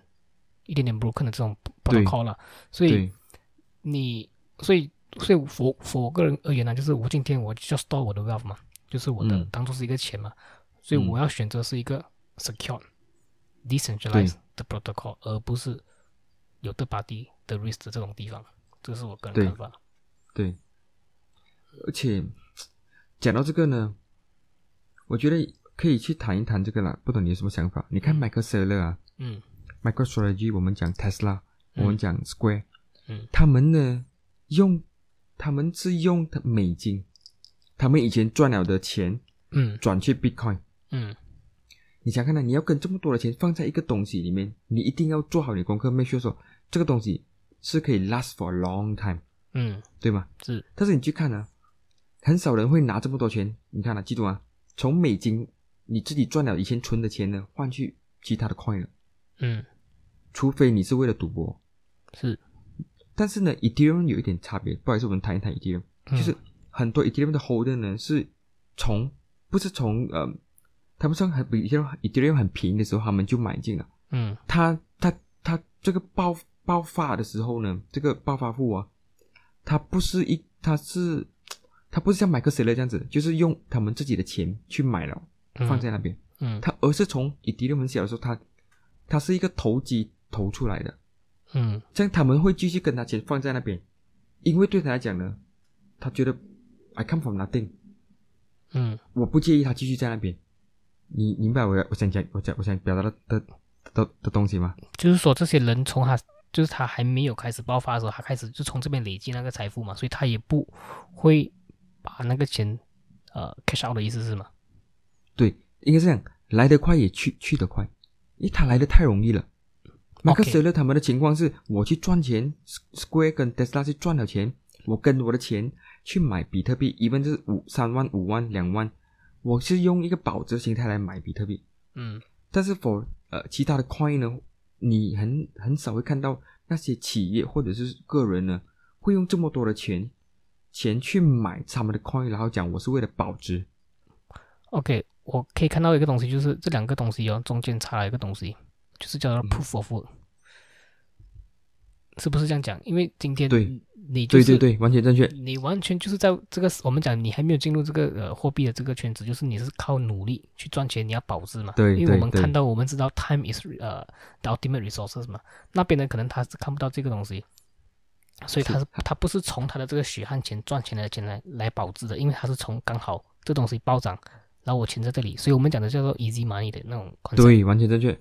[SPEAKER 1] 一点点 broken 的这种 protocol 了。所以你，所以所以 for 我个人而言呢，就是我今天我就要 store 我的 wealth 嘛，就是我的当做是一个钱嘛，所以我要选择是一个 secure decentralized 的 protocol，而不是有的 body 的 risk 这种地方。这是我个人看法。
[SPEAKER 2] 对，而且讲到这个呢，我觉得可以去谈一谈这个了。不懂你有什么想法？你看 Michael Saylor 啊，
[SPEAKER 1] 嗯
[SPEAKER 2] ，MicroStrategy，我们讲 Tesla，我们讲 Square，
[SPEAKER 1] 嗯，
[SPEAKER 2] 他们呢用他们是用美金，他们以前赚了的钱，
[SPEAKER 1] 嗯，
[SPEAKER 2] 转去 Bitcoin，
[SPEAKER 1] 嗯，
[SPEAKER 2] 你想看呢？你要跟这么多的钱放在一个东西里面，你一定要做好你功课，make sure 说这个东西。是可以 last for a long time，
[SPEAKER 1] 嗯，
[SPEAKER 2] 对吗？
[SPEAKER 1] 是。
[SPEAKER 2] 但是你去看呢，很少人会拿这么多钱。你看了，记住啊，从美金你自己赚了以前存的钱呢，换去其他的 coin 了。
[SPEAKER 1] 嗯，
[SPEAKER 2] 除非你是为了赌博。
[SPEAKER 1] 是。
[SPEAKER 2] 但是呢，Ethereum 有一点差别，不好意思，我们谈一谈 Ethereum，就是很多 Ethereum 的 holder 呢是从不是从呃，他们说还比 Ethereum Ethereum 很便宜的时候，他们就买进了。
[SPEAKER 1] 嗯，
[SPEAKER 2] 他他他这个爆爆发的时候呢，这个暴发户啊，他不是一他是他不是像买克谁勒这样子，就是用他们自己的钱去买了放在那边。
[SPEAKER 1] 嗯，
[SPEAKER 2] 他而是从 Ethereum 很小的时候，他他是一个投机投出来的。
[SPEAKER 1] 嗯，
[SPEAKER 2] 这样他们会继续跟他钱放在那边，因为对他来讲呢，他觉得 I come from nothing。
[SPEAKER 1] 嗯，
[SPEAKER 2] 我不介意他继续在那边。你明白我我想讲我讲我想表达的的的的东西吗？
[SPEAKER 1] 就是说，这些人从他就是他还没有开始爆发的时候，他开始就从这边累积那个财富嘛，所以他也不会把那个钱呃 cash out 的意思是吗？
[SPEAKER 2] 对，应该这样，来得快也去去得快，因为他来的太容易了。马克思勒他们的情况是，我去赚钱，Square 跟 Tesla 去赚了钱，我跟我的钱去买比特币，一般是五三万、五万、两万，我是用一个保值心态来买比特币。
[SPEAKER 1] 嗯，
[SPEAKER 2] 但是 for 呃其他的 coin 呢，你很很少会看到那些企业或者是个人呢，会用这么多的钱钱去买他们的 coin，然后讲我是为了保值。
[SPEAKER 1] OK，我可以看到一个东西，就是这两个东西哦，中间差了一个东西。就是叫做 proof of work，是不是这样讲？因为今天
[SPEAKER 2] 对
[SPEAKER 1] 你
[SPEAKER 2] 对对对，完全正确。
[SPEAKER 1] 你完全就是在这个我们讲，你还没有进入这个呃货币的这个圈子，就是你是靠努力去赚钱，你要保值嘛。
[SPEAKER 2] 对，
[SPEAKER 1] 因为我们看到，我们知道 time is 呃 the ultimate resources 嘛。那边呢，可能他是看不到这个东西，所以他是他不是从他的这个血汗钱赚钱的钱来来保值的，因为他是从刚好这东西暴涨，然后我钱在这里，所以我们讲的叫做 easy money 的那种。
[SPEAKER 2] 对，完全正确。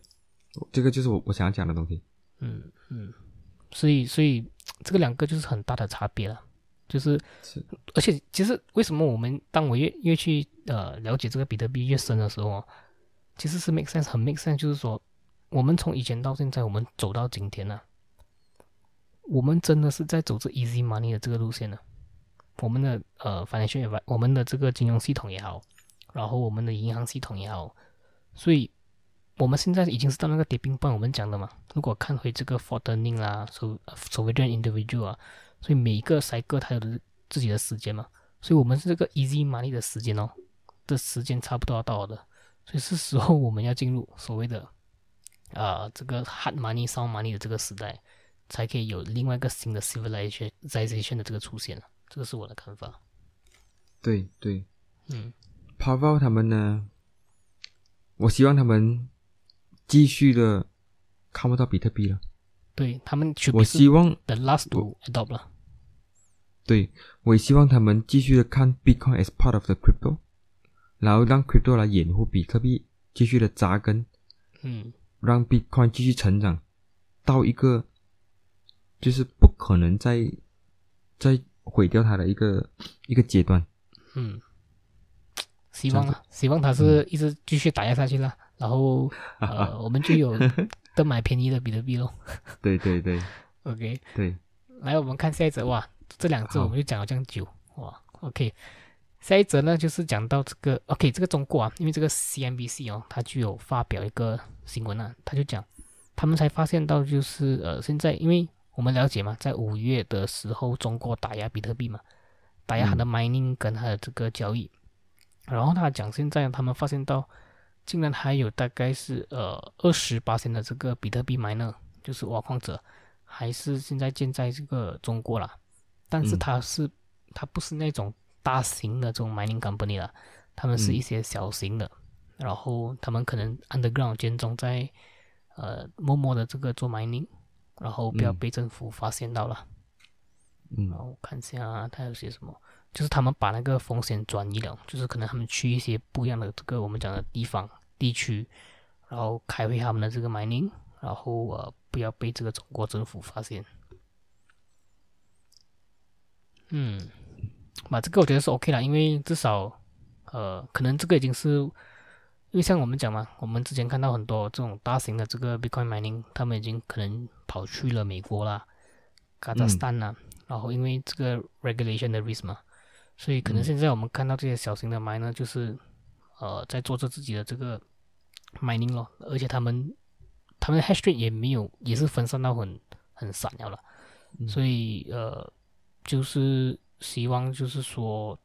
[SPEAKER 2] 这个就是我我想要讲的东西。
[SPEAKER 1] 嗯嗯，所以所以这个两个就是很大的差别了，就是
[SPEAKER 2] 是，
[SPEAKER 1] 而且其实为什么我们当我越越去呃了解这个比特币越深的时候，其实是 make sense 很 make sense，就是说我们从以前到现在，我们走到今天呢，我们真的是在走这 easy money 的这个路线呢。我们的呃 financial 我们的这个金融系统也好，然后我们的银行系统也好，所以。我们现在已经是到那个跌冰棒，我们讲的嘛。如果看回这个 f o r t u n i n g 啦，所所谓的 individual 啊，所以每一个 cycle 它有的自己的时间嘛。所以我们是这个 easy money 的时间哦，的时间差不多要到的，所以是时候我们要进入所谓的啊这个 hard money、soft money 的这个时代，才可以有另外一个新的 civilization 的这个出现了。这个是我的看法。
[SPEAKER 2] 对对，
[SPEAKER 1] 嗯
[SPEAKER 2] p a v e l 他们呢，我希望他们。继续的看不到比特币了，
[SPEAKER 1] 对他们，
[SPEAKER 2] 我希望
[SPEAKER 1] the last to adopt 了。
[SPEAKER 2] 对，我也希望他们继续的看 Bitcoin as part of the crypto，然后让 crypto 来掩护比特币继续的扎根，
[SPEAKER 1] 嗯，
[SPEAKER 2] 让 Bitcoin 继续成长到一个就是不可能再再毁掉它的一个一个阶段。
[SPEAKER 1] 嗯，希望啊，希望它是一直继续打压下去了。然后，呃，我们就有的买便宜的比特币咯。
[SPEAKER 2] 对对对，
[SPEAKER 1] OK，
[SPEAKER 2] 对。
[SPEAKER 1] 来，我们看下一则。哇，这两则我们就讲了这样久。哇，OK，下一则呢，就是讲到这个 OK，这个中国啊，因为这个 CNBC 哦，它就有发表一个新闻啊，他就讲，他们才发现到就是呃，现在因为我们了解嘛，在五月的时候，中国打压比特币嘛，打压它的 mining 跟它的这个交易，然后他讲现在他们发现到。竟然还有大概是呃二十八千的这个比特币 miner，就是挖矿者，还是现在建在这个中国啦。但是它是它不是那种大型的这种 mining company 啦，他们是一些小型的，然后他们可能 underground 间中在呃默默的这个做 mining，然后不要被政府发现到了。
[SPEAKER 2] 嗯，
[SPEAKER 1] 然后我看一下他有些什么。就是他们把那个风险转移了，就是可能他们去一些不一样的这个我们讲的地方地区，然后开会他们的这个 mining，然后呃不要被这个中国政府发现。嗯，把这个我觉得是 OK 了，因为至少呃可能这个已经是，因为像我们讲嘛，我们之前看到很多这种大型的这个 Bitcoin mining，他们已经可能跑去了美国啦、加拿大啦，然后因为这个 regulation 的 risk 嘛。所以可能现在我们看到这些小型的 miner 就是，呃，在做着自己的这个 mining 咯，而且他们他们的 hash rate 也没有，也是分散到很很散了了。所以呃，就是希望就是说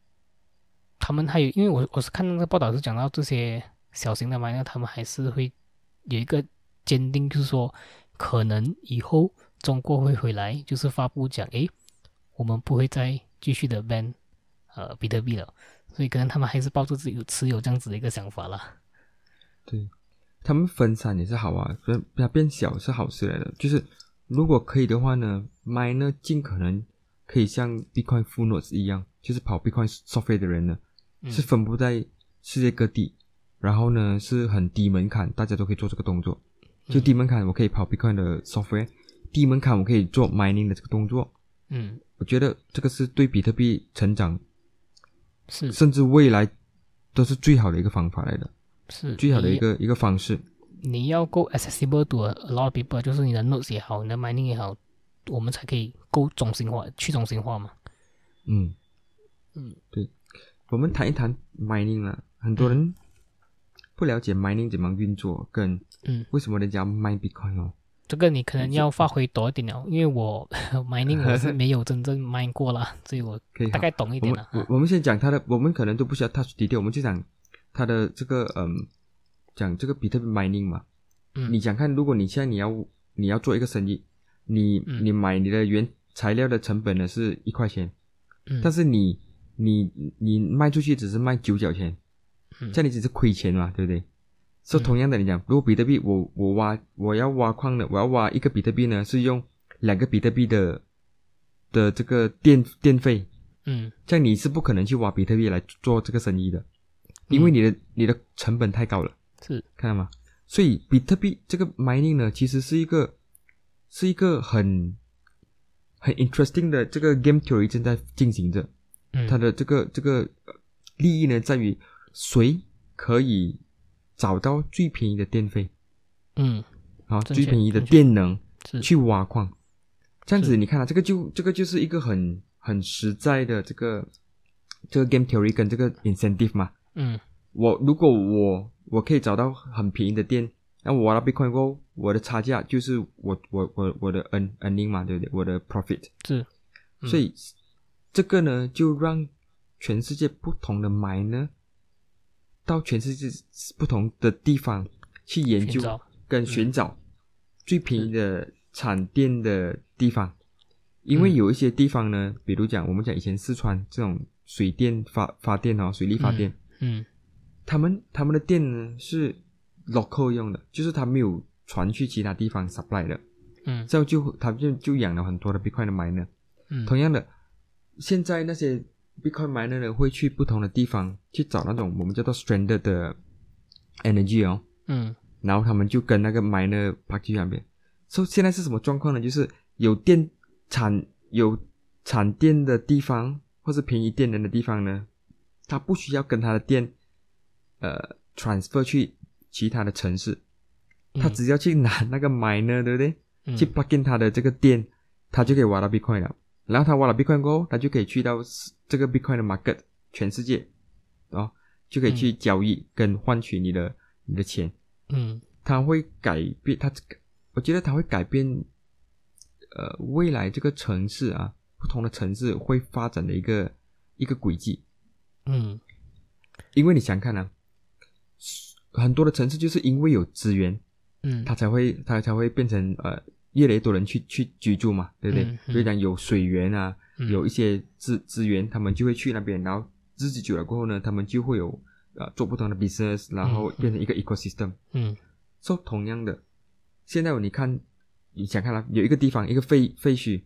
[SPEAKER 1] 他们还有，因为我我是看那个报道是讲到这些小型的 miner，他们还是会有一个坚定，就是说可能以后中国会回来，就是发布讲，诶，我们不会再继续的 ban 呃比特币了，所以可能他们还是抱着自己持有这样子的一个想法啦。
[SPEAKER 2] 对，他们分散也是好啊，变它变小是好事来的。就是如果可以的话呢，miner 尽可能可以像 Bitcoin full nodes 一样，就是跑 Bitcoin software 的人呢，是分布在世界各地，然后呢是很低门槛，大家都可以做这个动作。就低门槛，我可以跑 Bitcoin 的 software；低门槛，我可以做 mining 的这个动作。
[SPEAKER 1] 嗯，
[SPEAKER 2] 我觉得这个是对比特币成长，
[SPEAKER 1] 是
[SPEAKER 2] 甚至未来都是最好的一个方法来的，
[SPEAKER 1] 是
[SPEAKER 2] 最好的一个一个方式。
[SPEAKER 1] 你要够 accessible to a lot of people，就是你的 notes 也好，你的 mining 也好，我们才可以够中心化、去中心化嘛。
[SPEAKER 2] 嗯
[SPEAKER 1] 嗯，
[SPEAKER 2] 对，我们谈一谈 mining 了。很多人不了解 mining 怎么运作，跟
[SPEAKER 1] 嗯
[SPEAKER 2] 为什么人家 mine Bitcoin 哦。
[SPEAKER 1] 这个你可能要发挥多一点了，因为我 mining 我是没有真正 mine 过啦，所以我
[SPEAKER 2] 可以
[SPEAKER 1] 大概懂一点了。
[SPEAKER 2] 我我们先讲它的，我们可能都不需要 touch detail，我们就讲它的这个嗯，讲这个比特币 mining 嘛。
[SPEAKER 1] 嗯
[SPEAKER 2] 你想看，如果你现在你要你要做一个生意，你、
[SPEAKER 1] 嗯
[SPEAKER 2] 你买你的原材料的成本呢是一块钱，
[SPEAKER 1] 嗯，
[SPEAKER 2] 但是你你你卖出去只是卖九角钱，
[SPEAKER 1] 嗯
[SPEAKER 2] 这样你只是亏钱嘛，对不对？所以同样的，你讲，如果比特币我我挖我要挖矿的，我要挖一个比特币呢，是用两个比特币的的这个电电费，
[SPEAKER 1] 嗯。
[SPEAKER 2] 这样你是不可能去挖比特币来做这个生意的，因为你的、你的成本太高了，
[SPEAKER 1] 是。
[SPEAKER 2] 看到吗？所以比特币这个 mining 呢，其实是一个是一个很很 interesting 的这个 game theory 正在进行着。
[SPEAKER 1] 嗯。
[SPEAKER 2] 它的这个这个呃利益呢，在于谁可以找到最便宜的电费
[SPEAKER 1] 嗯好，
[SPEAKER 2] 最便宜的电能去挖矿。这样子，你看啊，这个就这个就是一个很很实在的这个这个 game theory 跟这个 incentive 嘛。
[SPEAKER 1] 嗯
[SPEAKER 2] 我如果我我可以找到很便宜的电，那我挖到 Bitcoin 过后，我的差价就是我我我我的 earn earning 嘛，对不对？我的 profit。
[SPEAKER 1] 是嗯
[SPEAKER 2] 所以这个呢，就让全世界不同的 miner 到全世界不同的地方去研究跟寻找最便宜的产电的地方，因为
[SPEAKER 1] 嗯。
[SPEAKER 2] 有一些地方呢，比如讲我们讲以前四川这种水电发发电哦，水力发电，
[SPEAKER 1] 嗯。
[SPEAKER 2] 他们他们的电呢是 local 用的，就是他没有传去其他地方 supply 的，
[SPEAKER 1] 嗯。
[SPEAKER 2] 这样就他就就养了很多的 Bitcoin 的 miner。
[SPEAKER 1] 嗯。
[SPEAKER 2] 同样的，现在那些 Bitcoin miner 呢会去不同的地方去找那种我们叫做 stranded 的 energy 哦，
[SPEAKER 1] 嗯
[SPEAKER 2] 然后他们就跟那个 miner park 去那边。所、以现在是什么状况呢？就是有电产有产电的地方，或是便宜电能的地方呢，他不需要跟他的电呃 transfer 去其他的城市，他
[SPEAKER 1] 嗯
[SPEAKER 2] 只要去拿那个 miner，对不对？
[SPEAKER 1] 嗯
[SPEAKER 2] 去 plug in 他的这个电，他就可以挖到 Bitcoin 了。然后他挖了 Bitcoin 过后，他就可以去到这个 Bitcoin 的 market 全世界，哦，就可以去交易跟换取你的你的钱。
[SPEAKER 1] 嗯
[SPEAKER 2] 他会改变，他我觉得他会改变，呃，未来这个城市啊，不同的城市会发展的一个一个轨迹。
[SPEAKER 1] 嗯
[SPEAKER 2] 因为你想看啊，很多的城市就是因为有资源，
[SPEAKER 1] 嗯
[SPEAKER 2] 它才会它才会变成呃越来越多人去去居住嘛，对不对？
[SPEAKER 1] 嗯嗯。
[SPEAKER 2] 所以讲有水源啊，
[SPEAKER 1] 嗯。
[SPEAKER 2] 有一些资资源，他们就会去那边，然后日子久了过后呢，他们就会有呃做不同的 business，然后变成一个 ecosystem。
[SPEAKER 1] 嗯。
[SPEAKER 2] 说、同样的，现在你看，你想看了、有一个地方，一个废废墟，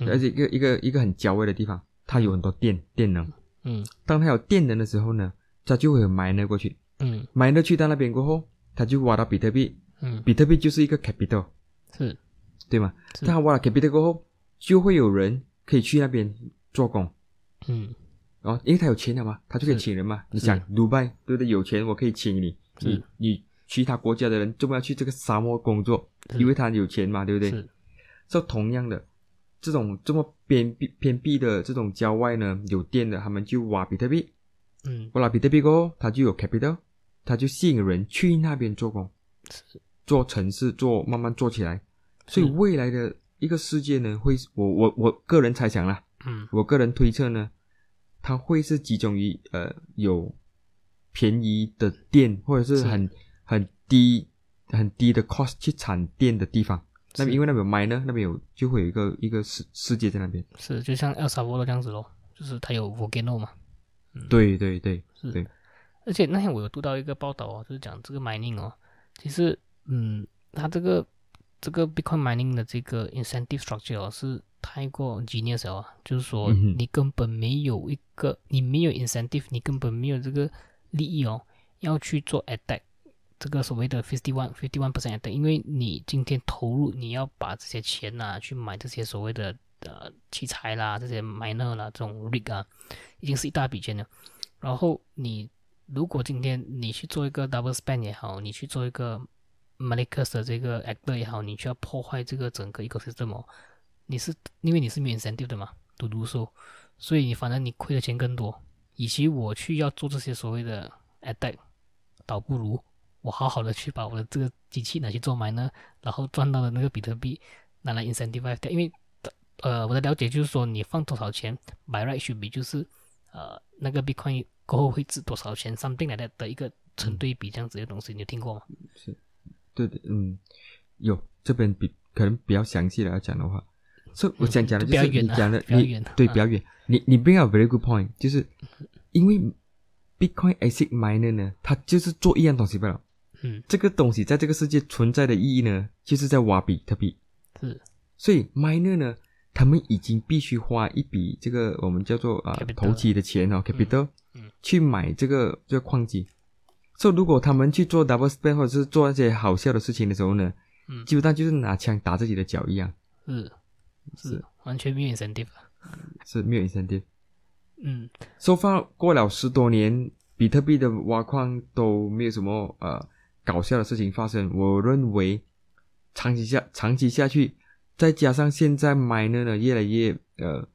[SPEAKER 1] 嗯。
[SPEAKER 2] 而且一个一个一个很郊外的地方，它有很多电电能。
[SPEAKER 1] 嗯。
[SPEAKER 2] 当它有电能的时候呢，它就会有 miner 过去。
[SPEAKER 1] 嗯
[SPEAKER 2] ，miner 去到那边过后，他就挖到比特币，
[SPEAKER 1] 嗯。
[SPEAKER 2] 比特币就是一个 capital，
[SPEAKER 1] 是
[SPEAKER 2] 对吗？他挖了 capital 过后，就会有人可以去那边做工。
[SPEAKER 1] 嗯
[SPEAKER 2] 然后，因为他有钱了嘛，他就可以请人嘛。你
[SPEAKER 1] 是
[SPEAKER 2] 想，迪拜对不对？有钱，我可以请你。你你其他国家的人，怎么要去这个沙漠工作？因为他有钱嘛，对不对？
[SPEAKER 1] 是
[SPEAKER 2] 就同样的，这种这么偏僻偏僻的这种郊外呢，有电的，他们就挖比特币。
[SPEAKER 1] 嗯
[SPEAKER 2] 挖了比特币过后，他就有 capital，他就吸引人去那边做工，
[SPEAKER 1] 是
[SPEAKER 2] 做城市，做慢慢做起来。所以未来的一个世界呢，会我我我个人猜想啦，
[SPEAKER 1] 嗯
[SPEAKER 2] 我个人推测呢，它会是集中于呃有便宜的电或者是很很低很低的 cost 去产电的地方。那边因为那边有 mine 呢那边有就会有一个一个世世界在那边。
[SPEAKER 1] 是，就像 El Salvador 这样子咯，就是它有 volcano 嘛。
[SPEAKER 2] 对对对，
[SPEAKER 1] 是。
[SPEAKER 2] 对。
[SPEAKER 1] 而且那天我有读到一个报道哦，就是讲这个 mining 哦，其实嗯，它这个这个 Bitcoin mining 的这个 incentive structure 哦是太过 genius 哦，就是说你根本没有一个，你没有 incentive，你根本没有这个利益哦，要去做 attack。这个所谓的 fifty one fifty one percent attack，，因为你今天投入，你要把这些钱呐去买这些所谓的呃器材啦，这些 miner 啦，这种 rig 啊，已经是一大笔钱了。然后你如果今天你去做一个 double spend 也好，你去做一个 malicious 的这个 actor 也好，你需要破坏这个整个 ecosystem，你是因为你是没有 incentive 的嘛，赌毒说，所以你反正你亏的钱更多。与其我去要做这些所谓的 attack，倒不如。我好好的去把我的这个机器拿去做买呢，然后赚到的那个比特币拿来 incentivize 掉，因为呃我的了解就是说你放多少钱，by right should be 就是呃那个 Bitcoin 过后会值多少钱，something 来的的一个成对比这样子的东西，你有听过吗？
[SPEAKER 2] 是，对的，嗯，有这边比可能比较详细的要讲的话，所以我想讲的就是你讲的你对比较远，你你 bring a very good point，就是因为 Bitcoin ASIC miner 呢，它就是做一样东西罢了。
[SPEAKER 1] 嗯，
[SPEAKER 2] 这个东西在这个世界存在的意义呢，就是在挖比特币。
[SPEAKER 1] 是，
[SPEAKER 2] 所以 miner 呢，他们已经必须花一笔这个我们叫做啊投机的钱哦，capital，
[SPEAKER 1] 嗯，
[SPEAKER 2] 去买这个这个矿机。所以如果他们去做 double spend 或者是做那些好笑的事情的时候呢，
[SPEAKER 1] 嗯，
[SPEAKER 2] 基本上就是拿枪打自己的脚一样。
[SPEAKER 1] 是，是，完全没有 incentive，
[SPEAKER 2] 是没有 incentive。
[SPEAKER 1] 嗯
[SPEAKER 2] ，so far 过了十多年，比特币的挖矿都没有什么呃。搞笑的事情发生，我认为长期下长期下去，再加上现在 miner 呢越来越呃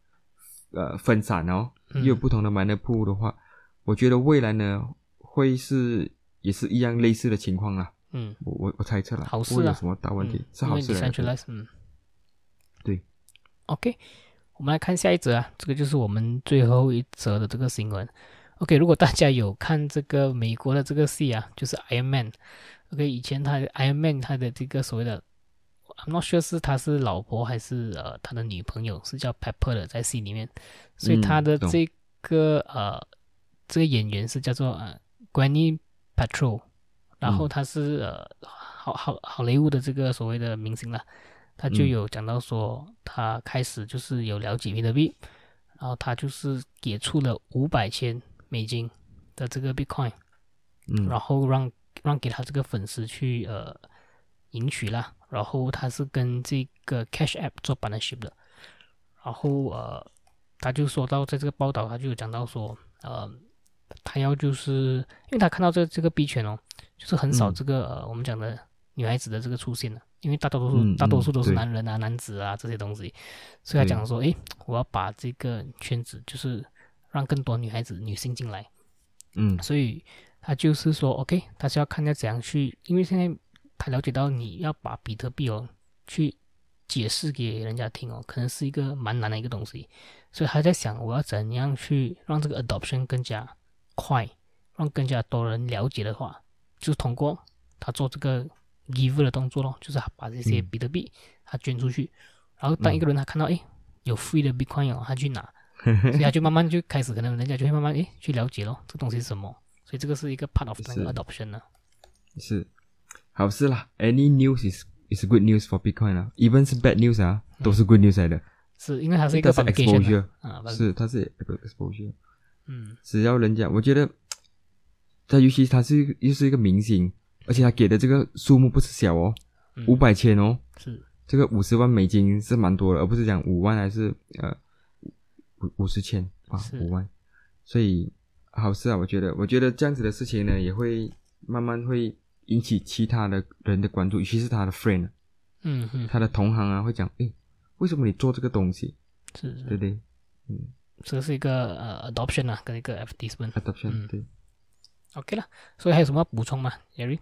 [SPEAKER 2] 呃分散哦，又有不同的 miner 铺的话，我觉得未来呢会是也是一样类似的情况啦。
[SPEAKER 1] 嗯，
[SPEAKER 2] 我我我猜测了，
[SPEAKER 1] 好事
[SPEAKER 2] 啊，有什么大问题？是好事。
[SPEAKER 1] 嗯，
[SPEAKER 2] 对。
[SPEAKER 1] OK，我们来看下一则啊，这个就是我们最后一则的这个新闻。OK，如果大家有看这个美国的这个戏啊，就是 Iron Man。OK，以前他 Iron Man 他的这个所谓的，I'm not sure 是他是老婆还是呃他的女朋友，是叫 Pepper 的在戏里面，所以他的这个呃这个演员是叫做呃 Gwenny p a t r o l 然后他是呃好好好莱坞的这个所谓的明星了，他就有讲到说他开始就是有了解比特币，然后他就是给出了五百千。美金的这个 Bitcoin，
[SPEAKER 2] 嗯，
[SPEAKER 1] 然后让让给他这个粉丝去呃赢取啦，然后他是跟这个 Cash App 做 partnership 的，然后呃他就说到在这个报道他就有讲到说呃他要就是因为他看到这这个币圈哦，就是很少这个呃我们讲的女孩子的这个出现了，因为大多数大多数都是男人啊男子啊这些东西，所以他讲说诶，我要把这个圈子就是。让更多女孩子、女性进来，
[SPEAKER 2] 嗯，
[SPEAKER 1] 所以他就是说，OK，他是要看要怎样去，因为现在他了解到你要把比特币哦去解释给人家听哦，可能是一个蛮难的一个东西，所以他在想我要怎样去让这个 adoption 更加快，让更加多人了解的话，就是通过他做这个 give 的动作咯，就是把这些比特币他捐出去，然后当一个人他看到哎有 free 的 bitcoin 哦，他去拿。所以他就慢慢就开始，可能人家就会慢慢诶去了解咯，这东西是什么。所以这个是一个 part of adoption 呢。
[SPEAKER 2] 是好事啦，any news is is good news for Bitcoin 啊，even 是 bad news 啊，都是 good news 来的。
[SPEAKER 1] 是因为它是一个
[SPEAKER 2] exposure
[SPEAKER 1] 啊，
[SPEAKER 2] 是它是 exposure。
[SPEAKER 1] 嗯，
[SPEAKER 2] 只要人家，我觉得他尤其他是又是一个明星，而且他给的这个数目不是小哦，五百千哦，
[SPEAKER 1] 是。
[SPEAKER 2] 这个五十万美金是蛮多的，而不是讲五万还是呃。五五十千啊，五万，所以好事啊！我觉得，我觉得这样子的事情呢，也会慢慢会引起其他的人的关注，尤其是他的 friend，
[SPEAKER 1] 嗯嗯，
[SPEAKER 2] 他的同行啊，会讲，诶，为什么你做这个东西？
[SPEAKER 1] 是，
[SPEAKER 2] 对对，嗯，
[SPEAKER 1] 这个是一个呃 adoption 啊，跟一个
[SPEAKER 2] 分 adoption，对
[SPEAKER 1] ，OK 了，所以还有什么要补充吗，Jerry？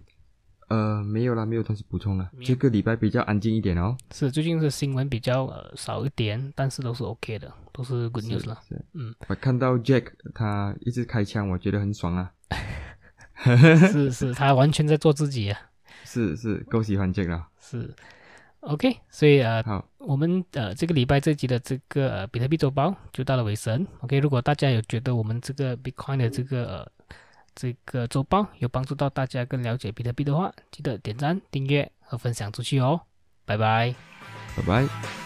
[SPEAKER 2] 呃，没有啦，没有东西补充了。这个礼拜比较安静一点哦。
[SPEAKER 1] 是，最近是新闻比较呃少一点，但是都是 OK 的，都是 good news 了。嗯，
[SPEAKER 2] 我看到 Jack 他一直开枪，我觉得很爽啊。
[SPEAKER 1] 是是，他完全在做自己啊。
[SPEAKER 2] 是是，够喜欢 Jack 了。
[SPEAKER 1] 是。OK，所以呃，我们呃这个礼拜这集的这个比特币周报就到了尾声。OK，如果大家有觉得我们这个 Bitcoin 的这个呃这个周报有帮助到大家更了解比特币的话，记得点赞、订阅和分享出去哦。拜拜，
[SPEAKER 2] 拜拜。